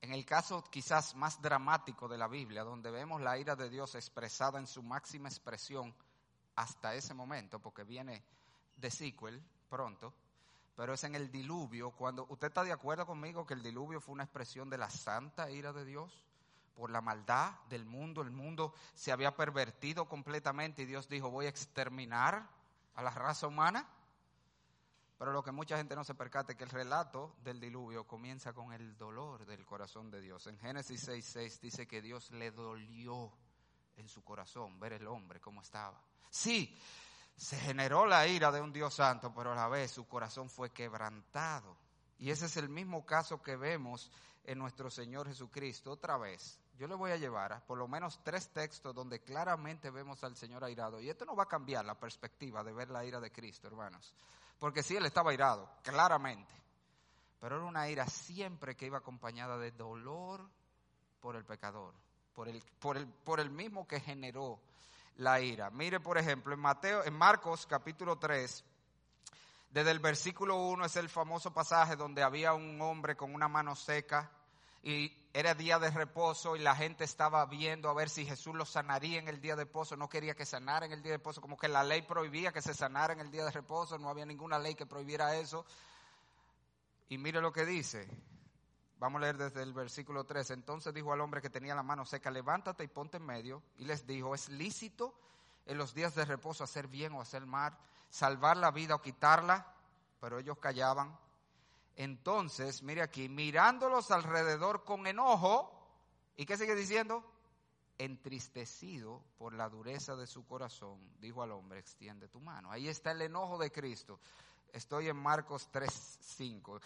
en el caso quizás más dramático de la Biblia, donde vemos la ira de Dios expresada en su máxima expresión hasta ese momento, porque viene de sequel pronto, pero es en el diluvio, cuando usted está de acuerdo conmigo que el diluvio fue una expresión de la santa ira de Dios por la maldad del mundo, el mundo se había pervertido completamente y Dios dijo, voy a exterminar a la raza humana. Pero lo que mucha gente no se percate es que el relato del diluvio comienza con el dolor del corazón de Dios. En Génesis 6:6 dice que Dios le dolió en su corazón ver el hombre como estaba. Sí, se generó la ira de un Dios santo, pero a la vez su corazón fue quebrantado. Y ese es el mismo caso que vemos en nuestro Señor Jesucristo. Otra vez, yo le voy a llevar a por lo menos tres textos donde claramente vemos al Señor airado. Y esto no va a cambiar la perspectiva de ver la ira de Cristo, hermanos. Porque sí, él estaba airado, claramente. Pero era una ira siempre que iba acompañada de dolor por el pecador, por el, por el, por el mismo que generó la ira. Mire, por ejemplo, en Mateo, en Marcos capítulo 3, desde el versículo 1 es el famoso pasaje donde había un hombre con una mano seca y era día de reposo y la gente estaba viendo a ver si Jesús lo sanaría en el día de reposo. No quería que sanara en el día de reposo, como que la ley prohibía que se sanara en el día de reposo. No había ninguna ley que prohibiera eso. Y mire lo que dice. Vamos a leer desde el versículo 3. Entonces dijo al hombre que tenía la mano seca, levántate y ponte en medio. Y les dijo, es lícito en los días de reposo hacer bien o hacer mal, salvar la vida o quitarla. Pero ellos callaban. Entonces, mire aquí, mirándolos alrededor con enojo, ¿y qué sigue diciendo? Entristecido por la dureza de su corazón, dijo al hombre, extiende tu mano. Ahí está el enojo de Cristo. Estoy en Marcos 3:5.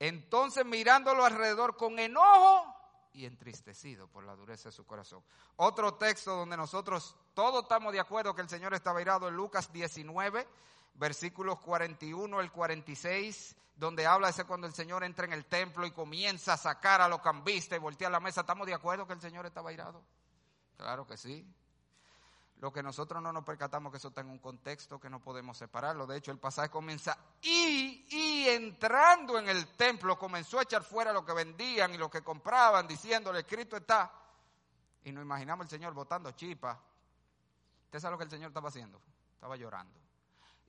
Entonces, mirándolo alrededor con enojo y entristecido por la dureza de su corazón. Otro texto donde nosotros todos estamos de acuerdo que el Señor estaba irado en Lucas 19, versículos 41 al 46, donde habla ese cuando el Señor entra en el templo y comienza a sacar a los cambistas y voltea la mesa. ¿Estamos de acuerdo que el Señor estaba airado? Claro que sí. Lo que nosotros no nos percatamos que eso está en un contexto que no podemos separarlo. De hecho, el pasaje comienza y, y entrando en el templo comenzó a echar fuera lo que vendían y lo que compraban, diciéndole, escrito está. Y nos imaginamos el Señor botando chipa. ¿Usted sabe lo que el Señor estaba haciendo? Estaba llorando.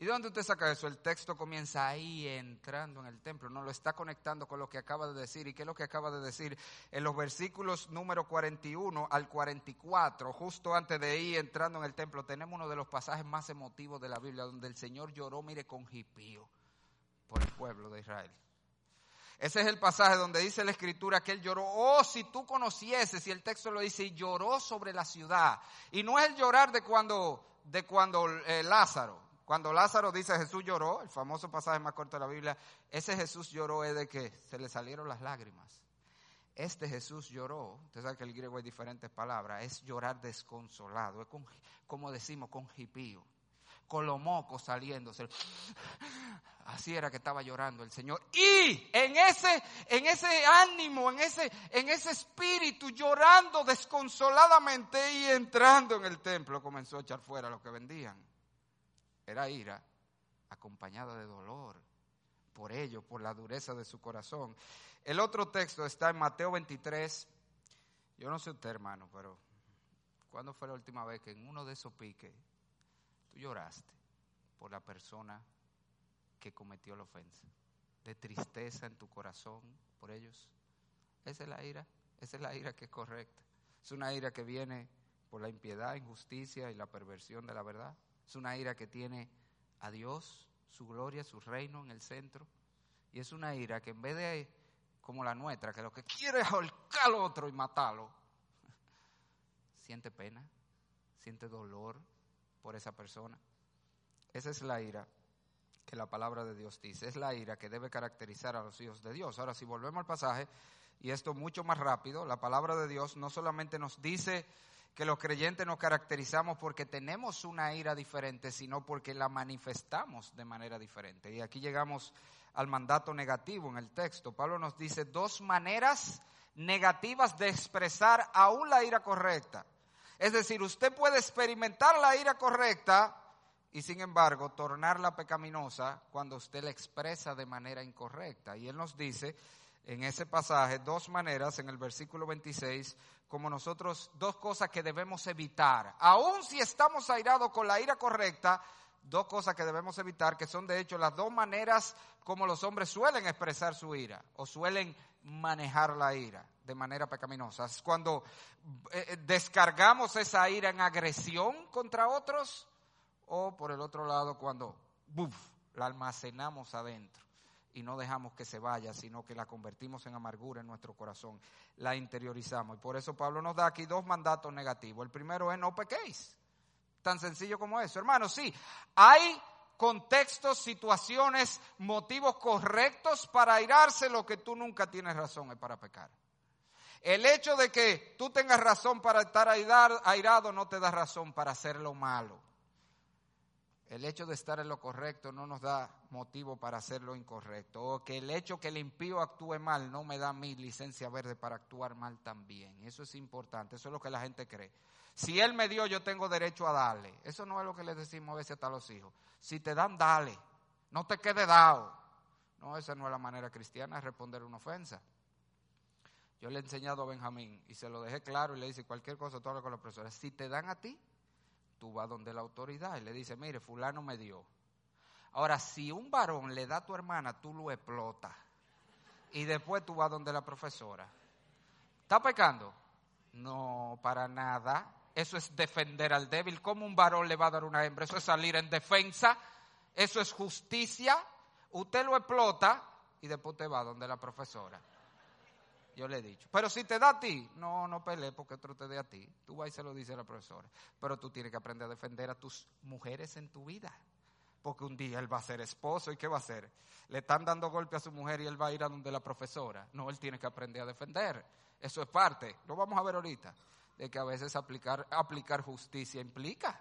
¿Y de dónde usted saca eso? El texto comienza ahí entrando en el templo, no lo está conectando con lo que acaba de decir. ¿Y qué es lo que acaba de decir? En los versículos número 41 al 44, justo antes de ir entrando en el templo, tenemos uno de los pasajes más emotivos de la Biblia, donde el Señor lloró, mire, con jipío por el pueblo de Israel. Ese es el pasaje donde dice la escritura que él lloró. Oh, si tú conocieses, y el texto lo dice, y lloró sobre la ciudad. Y no es el llorar de cuando, de cuando eh, Lázaro, cuando Lázaro dice Jesús lloró, el famoso pasaje más corto de la Biblia, ese Jesús lloró es de que se le salieron las lágrimas. Este Jesús lloró, usted sabe que el griego hay diferentes palabras, es llorar desconsolado, es como decimos, con jipío, con los mocos saliéndose. Así era que estaba llorando el Señor. Y en ese, en ese ánimo, en ese, en ese espíritu, llorando desconsoladamente y entrando en el templo, comenzó a echar fuera lo que vendían era ira acompañada de dolor por ello, por la dureza de su corazón. El otro texto está en Mateo 23. Yo no sé usted, hermano, pero ¿cuándo fue la última vez que en uno de esos piques tú lloraste por la persona que cometió la ofensa? De tristeza en tu corazón por ellos. Esa es la ira, esa es la ira que es correcta. Es una ira que viene por la impiedad, injusticia y la perversión de la verdad. Es una ira que tiene a Dios, su gloria, su reino en el centro. Y es una ira que en vez de como la nuestra, que lo que quiere es ahorcar al otro y matarlo, siente pena, siente dolor por esa persona. Esa es la ira que la palabra de Dios dice. Es la ira que debe caracterizar a los hijos de Dios. Ahora, si volvemos al pasaje, y esto mucho más rápido, la palabra de Dios no solamente nos dice que los creyentes nos caracterizamos porque tenemos una ira diferente, sino porque la manifestamos de manera diferente. Y aquí llegamos al mandato negativo en el texto. Pablo nos dice dos maneras negativas de expresar aún la ira correcta. Es decir, usted puede experimentar la ira correcta y sin embargo tornarla pecaminosa cuando usted la expresa de manera incorrecta. Y él nos dice en ese pasaje dos maneras en el versículo 26 como nosotros dos cosas que debemos evitar. Aun si estamos airados con la ira correcta, dos cosas que debemos evitar, que son de hecho las dos maneras como los hombres suelen expresar su ira o suelen manejar la ira de manera pecaminosa. Es cuando eh, eh, descargamos esa ira en agresión contra otros o por el otro lado cuando la almacenamos adentro y no dejamos que se vaya, sino que la convertimos en amargura en nuestro corazón, la interiorizamos. Y por eso Pablo nos da aquí dos mandatos negativos. El primero es no pequéis. Tan sencillo como eso. Hermano, sí, hay contextos, situaciones, motivos correctos para airarse, lo que tú nunca tienes razón es para pecar. El hecho de que tú tengas razón para estar airado no te da razón para hacer lo malo. El hecho de estar en lo correcto no nos da motivo para hacer lo incorrecto. O que el hecho que el impío actúe mal no me da mi licencia verde para actuar mal también. Eso es importante, eso es lo que la gente cree. Si él me dio, yo tengo derecho a darle. Eso no es lo que le decimos a veces hasta a los hijos. Si te dan, dale. No te quede dado. No, esa no es la manera cristiana de responder una ofensa. Yo le he enseñado a Benjamín y se lo dejé claro y le dice cualquier cosa, tú hablas con la profesora. Si te dan a ti, tú vas donde la autoridad y le dices, mire, fulano me dio. Ahora, si un varón le da a tu hermana, tú lo explotas. Y después tú vas donde la profesora. ¿Está pecando? No, para nada. Eso es defender al débil. ¿Cómo un varón le va a dar una hembra? Eso es salir en defensa. Eso es justicia. Usted lo explota y después te va donde la profesora. Yo le he dicho. Pero si te da a ti, no, no pelees porque otro te dé a ti. Tú vas y se lo dice a la profesora. Pero tú tienes que aprender a defender a tus mujeres en tu vida. Porque un día él va a ser esposo y ¿qué va a hacer? Le están dando golpe a su mujer y él va a ir a donde la profesora. No, él tiene que aprender a defender. Eso es parte. Lo vamos a ver ahorita. De que a veces aplicar, aplicar justicia implica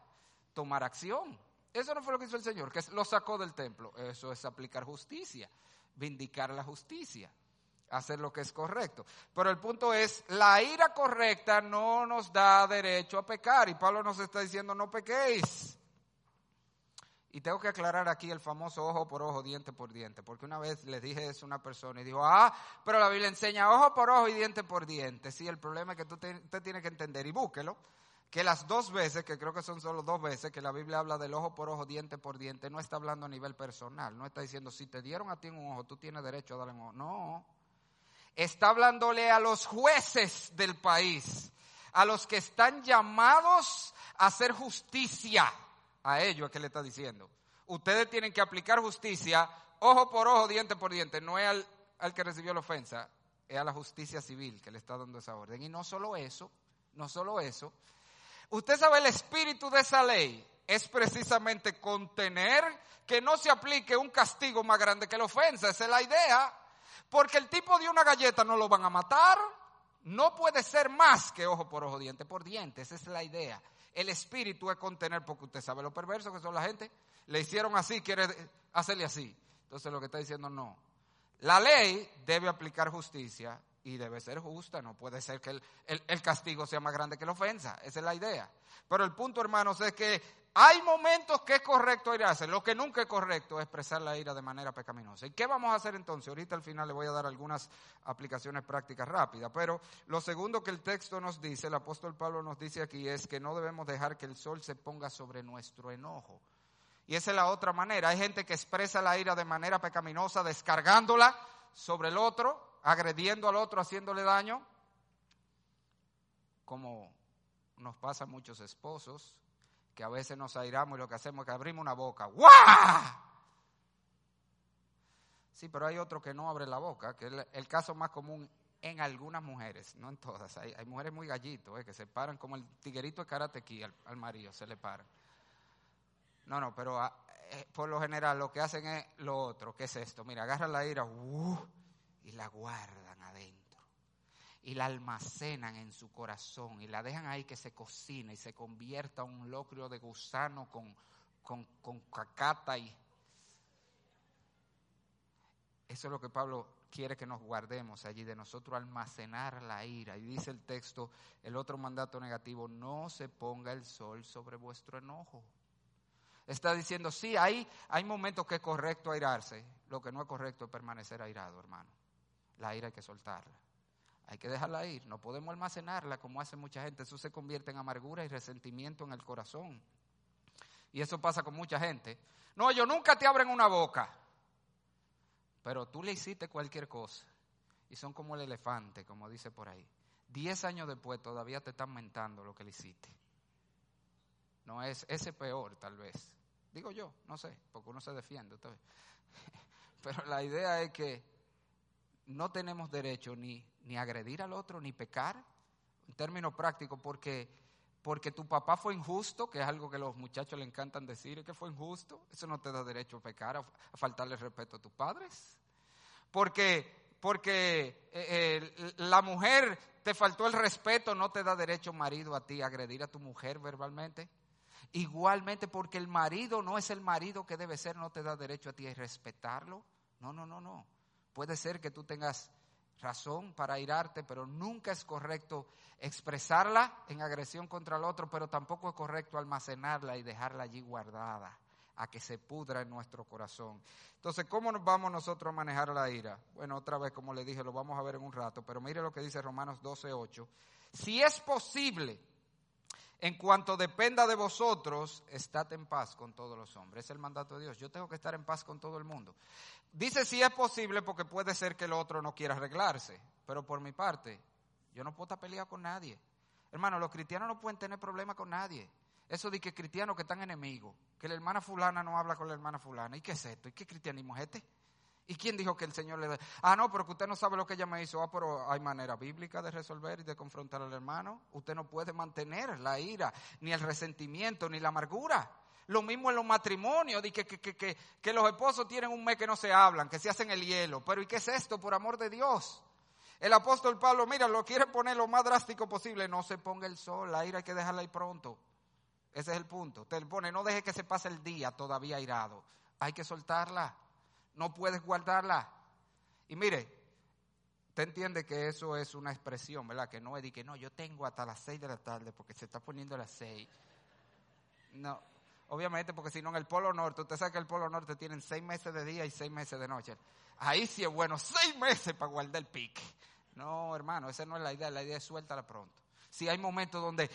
tomar acción. Eso no fue lo que hizo el Señor, que lo sacó del templo. Eso es aplicar justicia, vindicar la justicia, hacer lo que es correcto. Pero el punto es, la ira correcta no nos da derecho a pecar. Y Pablo nos está diciendo, no pequéis. Y tengo que aclarar aquí el famoso ojo por ojo, diente por diente, porque una vez le dije eso a una persona y dijo, ah, pero la Biblia enseña ojo por ojo y diente por diente. Sí, el problema es que tú te, usted tiene que entender y búsquelo, que las dos veces, que creo que son solo dos veces, que la Biblia habla del ojo por ojo, diente por diente, no está hablando a nivel personal, no está diciendo, si te dieron a ti un ojo, tú tienes derecho a darle un ojo. No, está hablándole a los jueces del país, a los que están llamados a hacer justicia a ellos es que le está diciendo. Ustedes tienen que aplicar justicia ojo por ojo, diente por diente. No es al, que recibió la ofensa, es a la justicia civil que le está dando esa orden. Y no solo eso, no solo eso. Usted sabe el espíritu de esa ley es precisamente contener que no se aplique un castigo más grande que la ofensa. Esa es la idea. Porque el tipo de una galleta no lo van a matar. No puede ser más que ojo por ojo, diente por diente. Esa es la idea. El espíritu es contener, porque usted sabe lo perverso que son la gente. Le hicieron así, quiere hacerle así. Entonces lo que está diciendo no. La ley debe aplicar justicia y debe ser justa. No puede ser que el, castigo sea más grande que la ofensa. Esa es la idea. Pero el punto, hermanos, es que hay momentos que es correcto irse. Lo que nunca es correcto es expresar la ira de manera pecaminosa. ¿Y qué vamos a hacer entonces? Ahorita al final le voy a dar algunas aplicaciones prácticas rápidas. Pero lo segundo que el texto nos dice, el apóstol Pablo nos dice aquí, es que no debemos dejar que el sol se ponga sobre nuestro enojo. Y esa es la otra manera. Hay gente que expresa la ira de manera pecaminosa, descargándola sobre el otro, agrediendo al otro, haciéndole daño, como nos pasa a muchos esposos, que a veces nos airamos y lo que hacemos es que abrimos una boca. ¡Guau! Sí, pero hay otro que no abre la boca, que es el, caso más común en algunas mujeres, no en todas. Hay, mujeres muy gallitos, eh, que se paran como el tiguerito de karate aquí al, marido, se le paran. No, no, pero ah, eh, por lo general lo que hacen es lo otro. ¿Qué es esto? Mira, agarran la ira uh, y la adentro y la almacenan en su corazón y la dejan ahí que se cocina y se convierta en un locrio de gusano con, con, con cacata. Eso es lo que Pablo quiere que nos guardemos allí, de nosotros almacenar la ira. Y dice el texto, el otro mandato negativo, no se ponga el sol sobre vuestro enojo. Está diciendo, sí, hay, hay momentos que es correcto airarse, lo que no es correcto es permanecer airado, hermano. La ira hay que soltarla. Hay que dejarla ir, no podemos almacenarla como hace mucha gente. Eso se convierte en amargura y resentimiento en el corazón. Y eso pasa con mucha gente. No, yo nunca te abren una boca. Pero tú le hiciste cualquier cosa. Y son como el elefante, como dice por ahí. Diez años después todavía te están mentando lo que le hiciste. No es ese peor, tal vez. Digo yo, no sé, porque uno se defiende. Pero la idea es que no tenemos derecho ni ni agredir al otro, ni pecar, en términos prácticos, porque, porque tu papá fue injusto, que es algo que los muchachos le encantan decir, que fue injusto, eso no te da derecho a pecar, a, faltarle respeto a tus padres. Porque, porque eh, eh, la mujer te faltó el respeto, no te da derecho marido a ti a agredir a tu mujer verbalmente. Igualmente porque el marido no es el marido que debe ser, no te da derecho a ti a respetarlo. No, no, no, no. Puede ser que tú tengas razón para irarte, pero nunca es correcto expresarla en agresión contra el otro, pero tampoco es correcto almacenarla y dejarla allí guardada a que se pudra en nuestro corazón. Entonces, ¿cómo vamos nosotros a manejar la ira? Bueno, otra vez, como le dije, lo vamos a ver en un rato, pero mire lo que dice Romanos 12:8. Si es posible, en cuanto dependa de vosotros, estad en paz con todos los hombres. Es el mandato de Dios. Yo tengo que estar en paz con todo el mundo. Dice si es posible porque puede ser que el otro no quiera arreglarse. Pero por mi parte, yo no puedo estar peleado con nadie. Hermano, los cristianos no pueden tener problemas con nadie. Eso de que cristianos que están enemigos, que la hermana fulana no habla con la hermana fulana. ¿Y qué es esto? ¿Y qué cristianismo es este? ¿Y quién dijo que el Señor le da? Ah, no, pero que usted no sabe lo que ella me hizo. Ah, pero hay manera bíblica de resolver y de confrontar al hermano. Usted no puede mantener la ira, ni el resentimiento, ni la amargura. Lo mismo en los matrimonios, de que, que, que, que, los esposos tienen un mes que no se hablan, que se hacen el hielo. Pero ¿y qué es esto, por amor de Dios? El apóstol Pablo, mira, lo quiere poner lo más drástico posible. No se ponga el sol, la ira hay que dejarla ahí pronto. Ese es el punto. Te pone, no deje que se pase el día todavía airado. Hay que soltarla. No puedes guardarla. Y mire, usted entiende que eso es una expresión, ¿verdad? Que no es de que no, yo tengo hasta las seis de la tarde porque se está poniendo las seis. No, obviamente porque si no en el Polo Norte, usted sabe que el Polo Norte tienen seis meses de día y seis meses de noche. Ahí sí es bueno, seis meses para guardar el pique. No, hermano, esa no es la idea, la idea es suéltala pronto. Si hay momentos donde,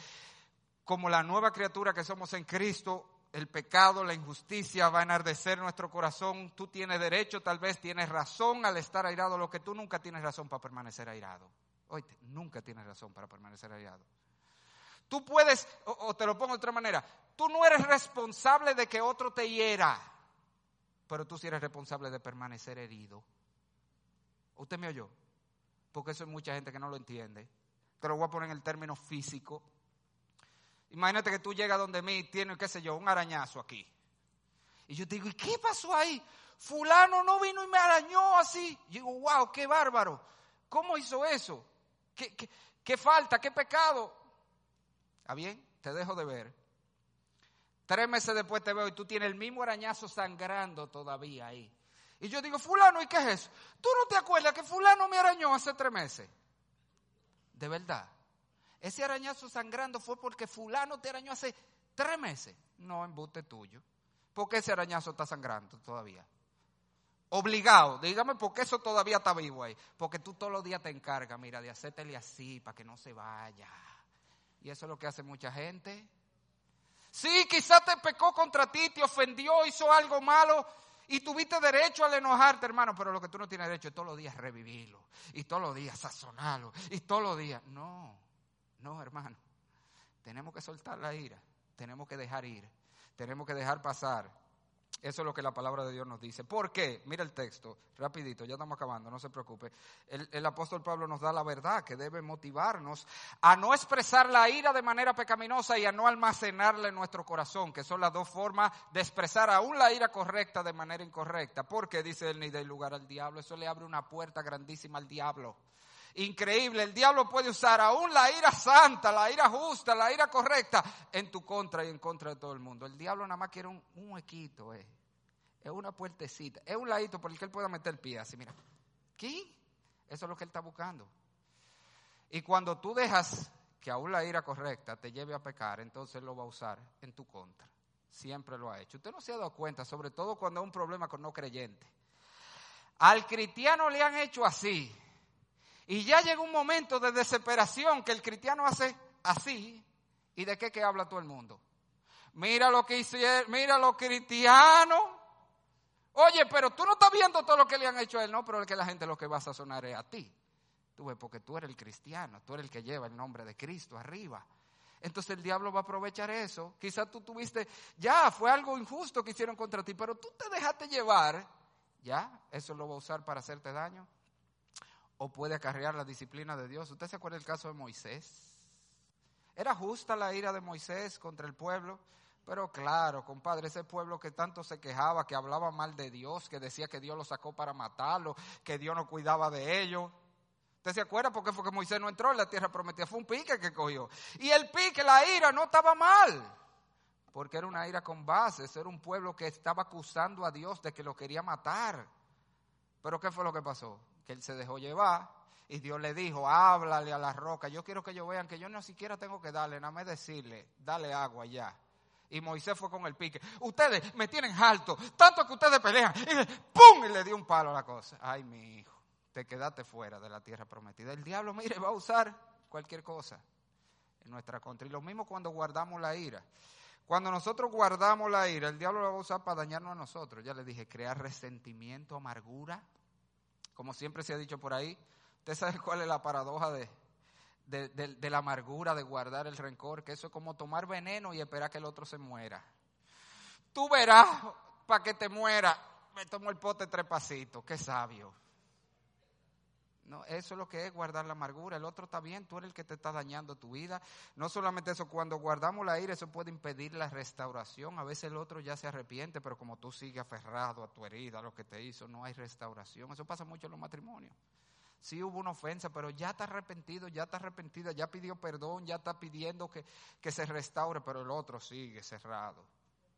como la nueva criatura que somos en Cristo, el pecado, la injusticia va a enardecer nuestro corazón, tú tienes derecho, tal vez tienes razón al estar airado, lo que tú nunca tienes razón para permanecer airado. Oye, nunca tienes razón para permanecer airado. Tú puedes, o, te lo pongo de otra manera, tú no eres responsable de que otro te hiera, pero tú sí eres responsable de permanecer herido. ¿Usted me oyó? Porque eso hay mucha gente que no lo entiende. Te lo voy a poner en el término físico. Imagínate que tú llegas donde mí y tienes, qué sé yo, un arañazo aquí. Y yo te digo, ¿y qué pasó ahí? Fulano no vino y me arañó así. Y digo, wow, qué bárbaro. ¿Cómo hizo eso? ¿Qué, qué, qué falta? ¿Qué pecado? ¿Está bien? Te dejo de ver. Tres meses después te veo y tú tienes el mismo arañazo sangrando todavía ahí. Y yo digo, fulano, ¿y qué es eso? ¿Tú no te acuerdas que fulano me arañó hace tres meses? De verdad. Ese arañazo sangrando fue porque fulano te arañó hace tres meses. No, embuste tuyo. ¿Por qué ese arañazo está sangrando todavía? Obligado. Dígame por qué eso todavía está vivo ahí. Porque tú todos los días te encargas, mira, de hacértele así para que no se vaya. Y eso es lo que hace mucha gente. Sí, quizás te pecó contra ti, te ofendió, hizo algo malo y tuviste derecho al enojarte, hermano, pero lo que tú no tienes derecho es todos los días revivirlo, y todos los días sazonarlo, y todos los días. No, no, hermano. Tenemos que soltar la ira, tenemos que dejar ir, tenemos que dejar pasar eso es lo que la palabra de Dios nos dice. ¿Por qué? Mira el texto, rapidito, ya estamos acabando, no se preocupe. El, apóstol Pablo nos da la verdad que debe motivarnos a no expresar la ira de manera pecaminosa y a no almacenarla en nuestro corazón, que son las dos formas de expresar aún la ira correcta de manera incorrecta. Porque dice él, ni del lugar al diablo, eso le abre una puerta grandísima al diablo. Increíble, el diablo puede usar aún la ira santa, la ira justa, la ira correcta en tu contra y en contra de todo el mundo. El diablo nada más quiere un, huequito, eh. es una puertecita, es un ladito por el que él pueda meter el pie así, mira. ¿Qué? Eso es lo que él está buscando. Y cuando tú dejas que aún la ira correcta te lleve a pecar, entonces lo va a usar en tu contra. Siempre lo ha hecho. Usted no se ha dado cuenta, sobre todo cuando hay un problema con no creyentes. Al cristiano le han hecho así. Y ya llega un momento de desesperación que el cristiano hace así. ¿Y de qué que habla todo el mundo? Mira lo que hicieron, mira los cristianos. Oye, pero tú no estás viendo todo lo que le han hecho a él, no, pero es que la gente lo que va a sazonar es a ti. Tú ves, porque tú eres el cristiano, tú eres el que lleva el nombre de Cristo arriba. Entonces el diablo va a aprovechar eso. Quizás tú tuviste, ya, fue algo injusto que hicieron contra ti, pero tú te dejaste llevar, ya, eso lo va a usar para hacerte daño o puede acarrear la disciplina de Dios. ¿Usted se acuerda del caso de Moisés? Era justa la ira de Moisés contra el pueblo, pero claro, compadre, ese pueblo que tanto se quejaba, que hablaba mal de Dios, que decía que Dios lo sacó para matarlo, que Dios no cuidaba de ellos. ¿Usted se acuerda por qué fue que Moisés no entró en la tierra prometida? Fue un pique que cogió. Y el pique, la ira, no estaba mal. Porque era una ira con bases, era un pueblo que estaba acusando a Dios de que lo quería matar. Pero ¿qué fue lo que pasó? Que él se dejó llevar y Dios le dijo, háblale a la roca. Yo quiero que ellos vean que yo no siquiera tengo que darle, nada más decirle, dale agua ya. Y Moisés fue con el pique. Ustedes me tienen alto, tanto que ustedes pelean. Y ¡pum! Y le dio un palo a la cosa. Ay, mi hijo, te quedaste fuera de la tierra prometida. El diablo, mire, va a usar cualquier cosa en nuestra contra. Y lo mismo cuando guardamos la ira. Cuando nosotros guardamos la ira, el diablo la va a usar para dañarnos a nosotros. Ya le dije, crear resentimiento, amargura, como siempre se ha dicho por ahí. ¿Usted sabe cuál es la paradoja de, de, la amargura, de guardar el rencor? Que eso es como tomar veneno y esperar que el otro se muera. Tú verás para que te muera. Me tomo el pote tres pasitos. Qué sabio. No, eso es lo que es guardar la amargura. El otro está bien, tú eres el que te está dañando tu vida. No solamente eso, cuando guardamos la ira, eso puede impedir la restauración. A veces el otro ya se arrepiente, pero como tú sigues aferrado a tu herida, a lo que te hizo, no hay restauración. Eso pasa mucho en los matrimonios. sí hubo una ofensa, pero ya está arrepentido, ya está arrepentida, ya pidió perdón, ya está pidiendo que, que se restaure, pero el otro sigue cerrado.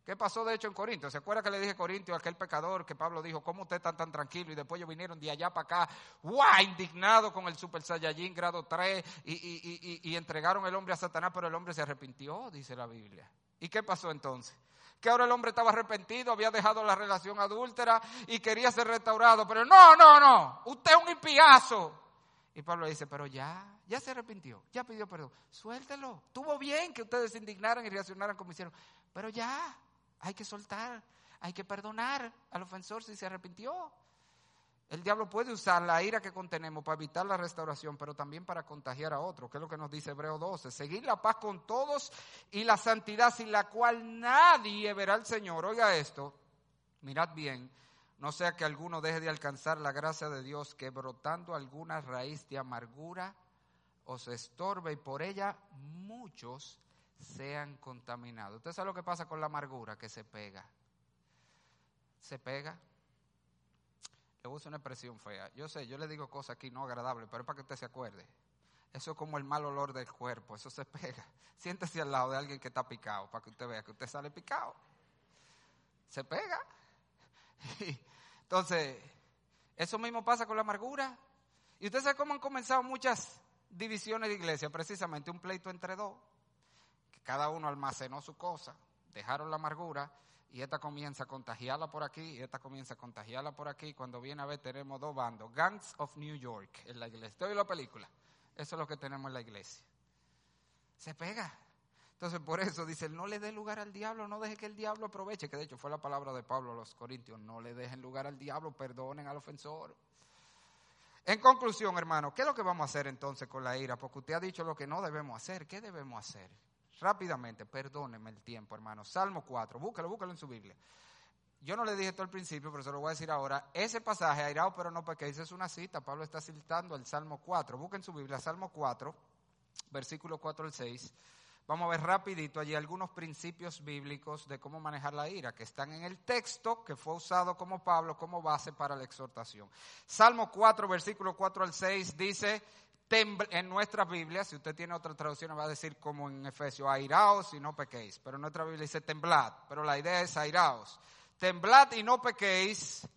¿Qué pasó de hecho en Corinto? ¿Se acuerda que le dije a Corinto, aquel pecador que Pablo dijo, ¿cómo usted está tan tranquilo? Y después ellos vinieron de allá para acá, ¡guau! Indignado con el Super Saiyajin grado 3 y, y, y, y entregaron el hombre a Satanás, pero el hombre se arrepintió, dice la Biblia. ¿Y qué pasó entonces? que ahora el hombre estaba arrepentido, había dejado la relación adúltera y quería ser restaurado, pero no, no, no, usted es un impiazo. Y Pablo dice, pero ya, ya se arrepintió, ya pidió perdón, suéltelo. Tuvo bien que ustedes se indignaran y reaccionaran como hicieron, pero ya, hay que soltar, hay que perdonar al ofensor si se arrepintió. El diablo puede usar la ira que contenemos para evitar la restauración, pero también para contagiar a otros, que es lo que nos dice Hebreo 12. Seguir la paz con todos y la santidad sin la cual nadie verá al Señor. Oiga esto, mirad bien, no sea que alguno deje de alcanzar la gracia de Dios, que brotando alguna raíz de amargura os estorbe y por ella muchos sean contaminados. ¿Usted sabe lo que pasa con la amargura? Que se pega. Se pega le uso una expresión fea. Yo sé, yo le digo cosas aquí no agradables, pero es para que usted se acuerde. Eso es como el mal olor del cuerpo, eso se pega. Siéntese al lado de alguien que está picado, para que usted vea que usted sale picado. Se pega. Entonces, eso mismo pasa con la amargura. Y usted sabe cómo han comenzado muchas divisiones de iglesia, precisamente un pleito entre dos, cada uno almacenó su cosa, dejaron la amargura y esta comienza a contagiarla por aquí y esta comienza a contagiarla por aquí. Cuando viene a ver tenemos dos bandos, Gangs of New York en la iglesia. ¿Te la película? Eso es lo que tenemos en la iglesia. Se pega. Entonces por eso dice, no le dé lugar al diablo, no deje que el diablo aproveche, que de hecho fue la palabra de Pablo a los Corintios, no le dejen lugar al diablo, perdonen al ofensor. En conclusión, hermano, ¿qué es lo que vamos a hacer entonces con la ira? Porque usted ha dicho lo que no debemos hacer. ¿Qué debemos hacer? Rápidamente, perdóneme el tiempo, hermano. Salmo 4, búscalo, búscalo en su Biblia. Yo no le dije esto al principio, pero se lo voy a decir ahora. Ese pasaje, airado pero no pequéis, es una cita. Pablo está citando el Salmo 4. Busquen su Biblia, Salmo 4, versículo 4 al 6. Vamos a ver rapidito allí algunos principios bíblicos de cómo manejar la ira, que están en el texto que fue usado como Pablo como base para la exhortación. Salmo 4, versículo 4 al 6 dice, en nuestra Biblia, si usted tiene otra traducción, va a decir como en Efesios, airaos y no pequéis. Pero en nuestra Biblia dice temblad, pero la idea es airaos. Temblad y no pequéis,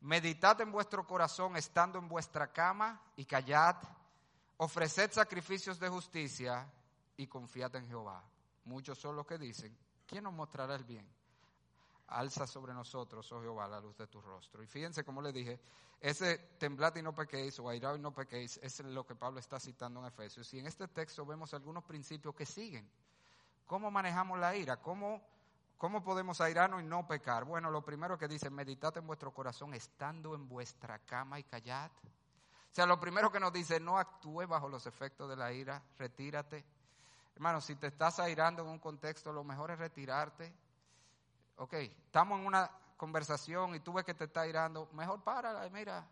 meditad en vuestro corazón estando en vuestra cama y callad, ofreced sacrificios de justicia y confiad en Jehová. Muchos son los que dicen, ¿quién nos mostrará el bien? Alza sobre nosotros, oh Jehová, la luz de tu rostro. Y fíjense, como le dije, ese temblad y no pequéis o airado y no pequéis es lo que Pablo está citando en Efesios. Y en este texto vemos algunos principios que siguen. ¿Cómo manejamos la ira? ¿Cómo, cómo podemos airarnos y no pecar? Bueno, lo primero que dice, meditad en vuestro corazón estando en vuestra cama y callad. O sea, lo primero que nos dice, no actúe bajo los efectos de la ira, retírate. Hermano, si te estás airando en un contexto, lo mejor es retirarte. Ok, estamos en una conversación y tú ves que te está irando, mejor para, mira,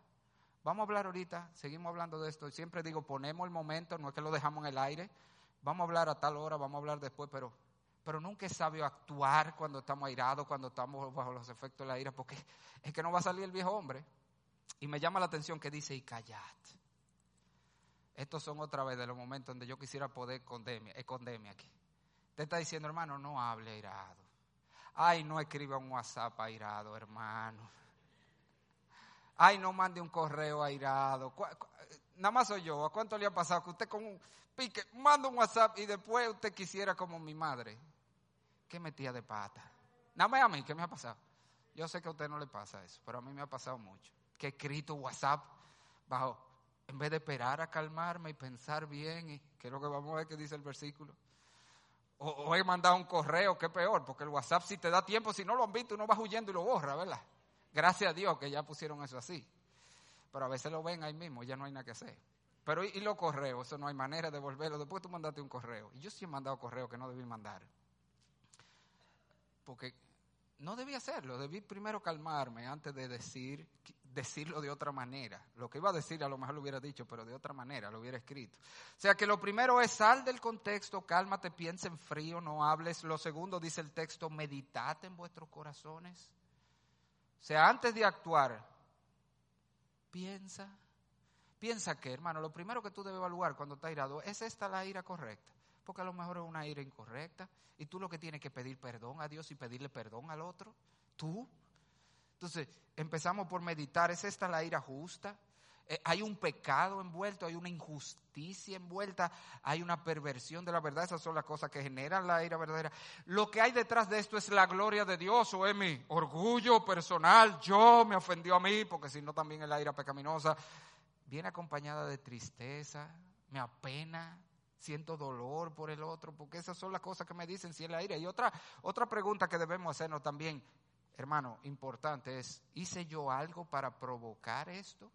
vamos a hablar ahorita, seguimos hablando de esto. Siempre digo, ponemos el momento, no es que lo dejamos en el aire, vamos a hablar a tal hora, vamos a hablar después, pero, pero nunca es sabio actuar cuando estamos airados, cuando estamos bajo los efectos de la ira, porque es que no va a salir el viejo hombre. Y me llama la atención que dice, y callad. Estos son otra vez de los momentos donde yo quisiera poder esconderme, aquí. Te está diciendo, hermano, no hable airado. Ay, no escriba un WhatsApp airado, hermano. Ay, no mande un correo airado. Nada más soy yo. ¿A cuánto le ha pasado que usted con un pique manda un WhatsApp y después usted quisiera como mi madre? ¿Qué metía de pata? Nada más a mí, ¿qué me ha pasado? Yo sé que a usted no le pasa eso, pero a mí me ha pasado mucho. Que he escrito WhatsApp bajo, en vez de esperar a calmarme y pensar bien, y que es lo que vamos a ver que dice el versículo o, he mandado un correo, que peor, porque el WhatsApp si te da tiempo, si no lo han visto, uno va huyendo y lo borra, ¿verdad? Gracias a Dios que ya pusieron eso así. Pero a veces lo ven ahí mismo, ya no hay nada que hacer. Pero y, los correos, eso no hay manera de devolverlo. Después tú mandaste un correo. Y yo sí he mandado correo que no debí mandar. Porque no debí hacerlo, debí primero calmarme antes de decir decirlo de otra manera. Lo que iba a decir a lo mejor lo hubiera dicho, pero de otra manera lo hubiera escrito. O sea que lo primero es sal del contexto, cálmate, piensa en frío, no hables. Lo segundo dice el texto, meditate en vuestros corazones. O sea, antes de actuar, piensa. piensa que, hermano, lo primero que tú debes evaluar cuando estás irado, ¿es esta la ira correcta? Porque a lo mejor es una ira incorrecta. Y tú lo que tienes que pedir perdón a Dios y pedirle perdón al otro. Tú. Entonces, empezamos por meditar, ¿es esta la ira justa? Eh, hay un pecado envuelto, hay una injusticia envuelta, hay una perversión de la verdad. Esas son las cosas que generan la ira verdadera. Lo que hay detrás de esto es la gloria de Dios o es mi orgullo personal. Yo me ofendió a mí, porque si no también es la ira pecaminosa. Viene acompañada de tristeza, me apena, siento dolor por el otro, porque esas son las cosas que me dicen si es la ira. Y otra, otra pregunta que debemos hacernos también, hermano, importante es, ¿hice yo algo para provocar esto?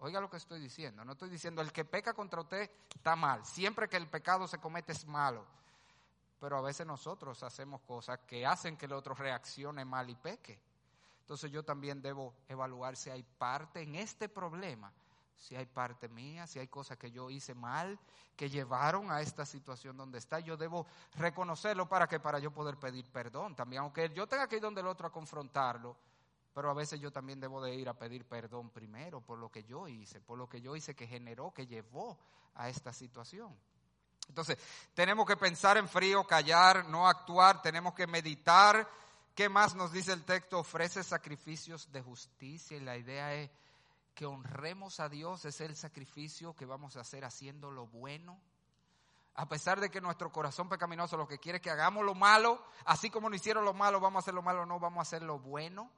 Oiga lo que estoy diciendo. No estoy diciendo el que peca contra usted está mal. Siempre que el pecado se comete es malo. Pero a veces nosotros hacemos cosas que hacen que el otro reaccione mal y peque. Entonces yo también debo evaluar si hay parte en este problema, si hay parte mía, si hay cosas que yo hice mal, que llevaron a esta situación donde está. Yo debo reconocerlo para que para yo poder pedir perdón también. Aunque yo tenga que ir donde el otro a confrontarlo, pero a veces yo también debo de ir a pedir perdón primero por lo que yo hice, por lo que yo hice que generó, que llevó a esta situación. Entonces, tenemos que pensar en frío, callar, no actuar, tenemos que meditar. ¿Qué más nos dice el texto? Ofrece sacrificios de justicia y la idea es que honremos a Dios, es el sacrificio que vamos a hacer haciendo lo bueno. A pesar de que nuestro corazón pecaminoso lo que quiere es que hagamos lo malo, así como no hicieron lo malo, vamos a hacer lo malo, no vamos a hacer lo bueno.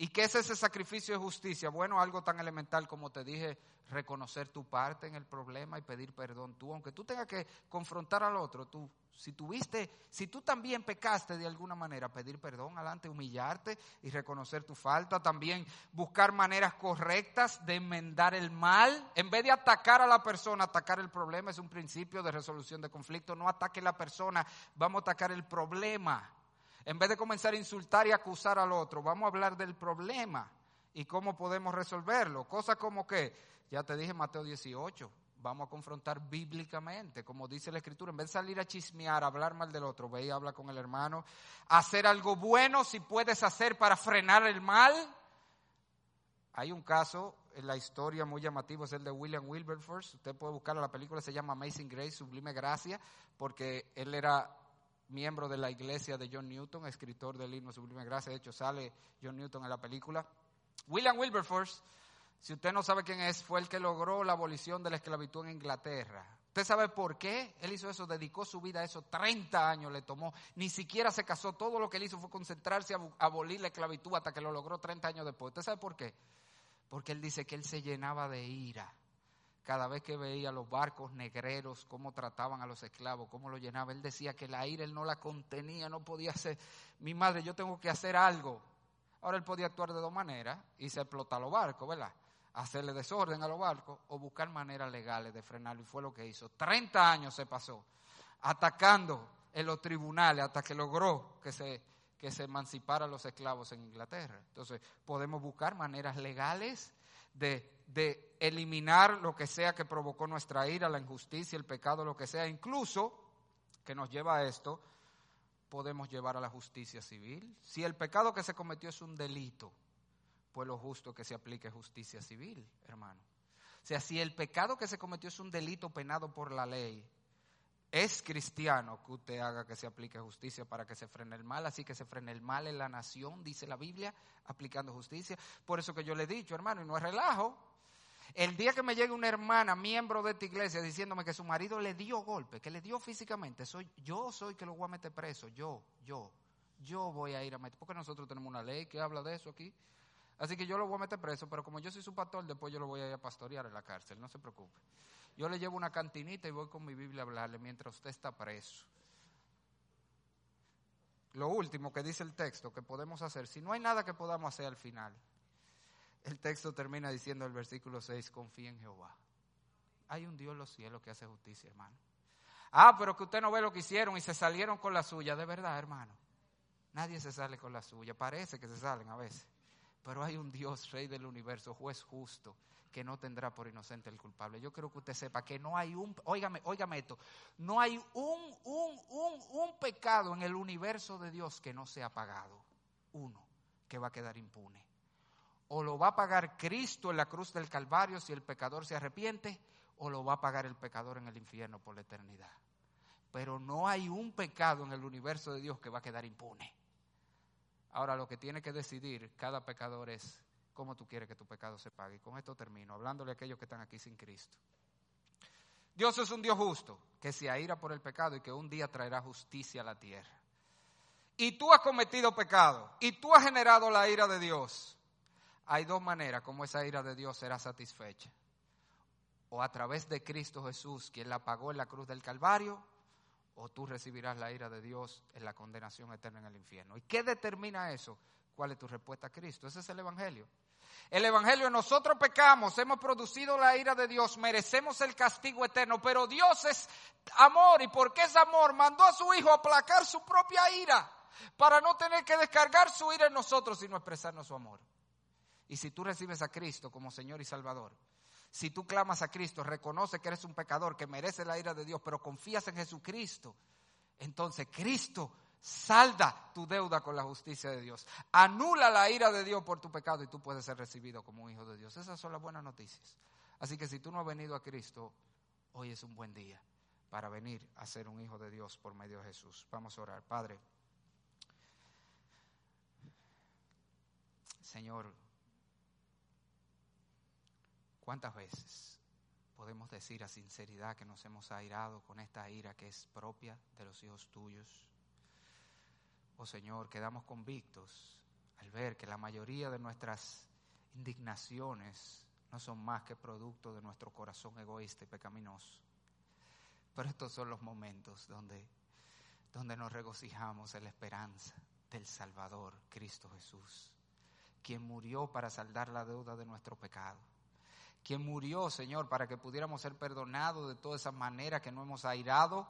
¿Y qué es ese sacrificio de justicia? Bueno, algo tan elemental como te dije, reconocer tu parte en el problema y pedir perdón tú, aunque tú tengas que confrontar al otro, tú, si tuviste, si tú también pecaste de alguna manera, pedir perdón adelante, humillarte y reconocer tu falta, también buscar maneras correctas de enmendar el mal, en vez de atacar a la persona, atacar el problema es un principio de resolución de conflicto, no ataque la persona, vamos a atacar el problema. En vez de comenzar a insultar y acusar al otro, vamos a hablar del problema y cómo podemos resolverlo. Cosas como que, ya te dije Mateo 18, vamos a confrontar bíblicamente, como dice la escritura, en vez de salir a chismear, a hablar mal del otro, ve y habla con el hermano, hacer algo bueno si puedes hacer para frenar el mal. Hay un caso en la historia muy llamativo, es el de William Wilberforce. Usted puede buscar la película, se llama Amazing Grace, Sublime Gracia, porque él era miembro de la iglesia de John Newton, escritor del himno Sublime Gracia. De hecho, sale John Newton en la película. William Wilberforce, si usted no sabe quién es, fue el que logró la abolición de la esclavitud en Inglaterra. ¿Usted sabe por qué? Él hizo eso, dedicó su vida a eso, 30 años le tomó, ni siquiera se casó, todo lo que él hizo fue concentrarse a abolir la esclavitud hasta que lo logró 30 años después. ¿Usted sabe por qué? Porque él dice que él se llenaba de ira cada vez que veía los barcos negreros, cómo trataban a los esclavos, cómo lo llenaba, él decía que la ira él no la contenía, no podía hacer, mi madre, yo tengo que hacer algo. Ahora él podía actuar de dos maneras y se explota los barcos, ¿verdad? Hacerle desorden a los barcos o buscar maneras legales de frenarlo. Y fue lo que hizo. 30 años se pasó atacando en los tribunales hasta que logró que se, que se emanciparan los esclavos en Inglaterra. Entonces, podemos buscar maneras legales de eliminar lo que sea que provocó nuestra ira, la injusticia, el pecado, lo que sea, incluso que nos lleva a esto, podemos llevar a la justicia civil. Si el pecado que se cometió es un delito, pues lo justo que se aplique justicia civil, hermano. O sea, si el pecado que se cometió es un delito penado por la ley, es cristiano que usted haga que se aplique justicia para que se frene el mal, así que se frene el mal en la nación, dice la Biblia, aplicando justicia. Por eso que yo le he dicho, hermano, y no es relajo, el día que me llegue una hermana, miembro de esta iglesia, diciéndome que su marido le dio golpe, que le dio físicamente, soy, yo soy que lo voy a meter preso, yo, yo, yo voy a ir a meter, porque nosotros tenemos una ley que habla de eso aquí. Así que yo lo voy a meter preso, pero como yo soy su pastor, después yo lo voy a ir a pastorear en la cárcel, no se preocupe. Yo le llevo una cantinita y voy con mi Biblia a hablarle mientras usted está preso. Lo último que dice el texto que podemos hacer, si no hay nada que podamos hacer al final, el texto termina diciendo el versículo 6, confía en Jehová. Hay un Dios en los cielos que hace justicia, hermano. Ah, pero que usted no ve lo que hicieron y se salieron con la suya, de verdad, hermano. Nadie se sale con la suya, parece que se salen a veces. Pero hay un Dios, Rey del universo, juez justo, que no tendrá por inocente el culpable. Yo quiero que usted sepa que no hay un, óigame, óigame esto, no hay un, un, un, un pecado en el universo de Dios que no sea pagado. Uno, que va a quedar impune o lo va a pagar Cristo en la cruz del Calvario si el pecador se arrepiente, o lo va a pagar el pecador en el infierno por la eternidad. Pero no hay un pecado en el universo de Dios que va a quedar impune. Ahora lo que tiene que decidir cada pecador es cómo tú quieres que tu pecado se pague. Y con esto termino, hablándole a aquellos que están aquí sin Cristo. Dios es un Dios justo, que se aira por el pecado y que un día traerá justicia a la tierra. Y tú has cometido pecado y tú has generado la ira de Dios. Hay dos maneras como esa ira de Dios será satisfecha. O a través de Cristo Jesús, quien la pagó en la cruz del Calvario, o tú recibirás la ira de Dios en la condenación eterna en el infierno. ¿Y qué determina eso? ¿Cuál es tu respuesta a Cristo? Ese es el Evangelio. El Evangelio, nosotros pecamos, hemos producido la ira de Dios, merecemos el castigo eterno, pero Dios es amor y porque es amor mandó a su Hijo a aplacar su propia ira para no tener que descargar su ira en nosotros, sino expresarnos su amor. Y si tú recibes a Cristo como Señor y Salvador, si tú clamas a Cristo, reconoce que eres un pecador, que merece la ira de Dios, pero confías en Jesucristo, entonces Cristo salda tu deuda con la justicia de Dios. Anula la ira de Dios por tu pecado y tú puedes ser recibido como un hijo de Dios. Esas son las buenas noticias. Así que si tú no has venido a Cristo, hoy es un buen día para venir a ser un hijo de Dios por medio de Jesús. Vamos a orar. Padre, Señor, ¿cuántas veces podemos decir a sinceridad que nos hemos airado con esta ira que es propia de los hijos tuyos? oh Señor, quedamos convictos al ver que la mayoría de nuestras indignaciones no son más que producto de nuestro corazón egoísta y pecaminoso. Pero estos son los momentos donde, donde nos regocijamos en la esperanza del Salvador, Cristo Jesús, quien murió para saldar la deuda de nuestro pecado, quien murió, Señor, para que pudiéramos ser perdonados de todas esas maneras que no hemos airado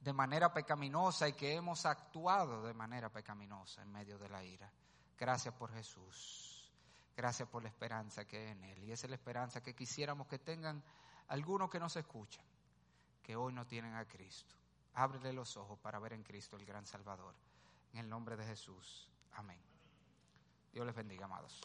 de manera pecaminosa y que hemos actuado de manera pecaminosa en medio de la ira. Gracias por Jesús. Gracias por la esperanza que hay en Él. Y esa es la esperanza que quisiéramos que tengan algunos que nos escuchan, que hoy no tienen a Cristo. Ábrele los ojos para ver en Cristo el gran Salvador. En el nombre de Jesús. Amén. Dios les bendiga, amados.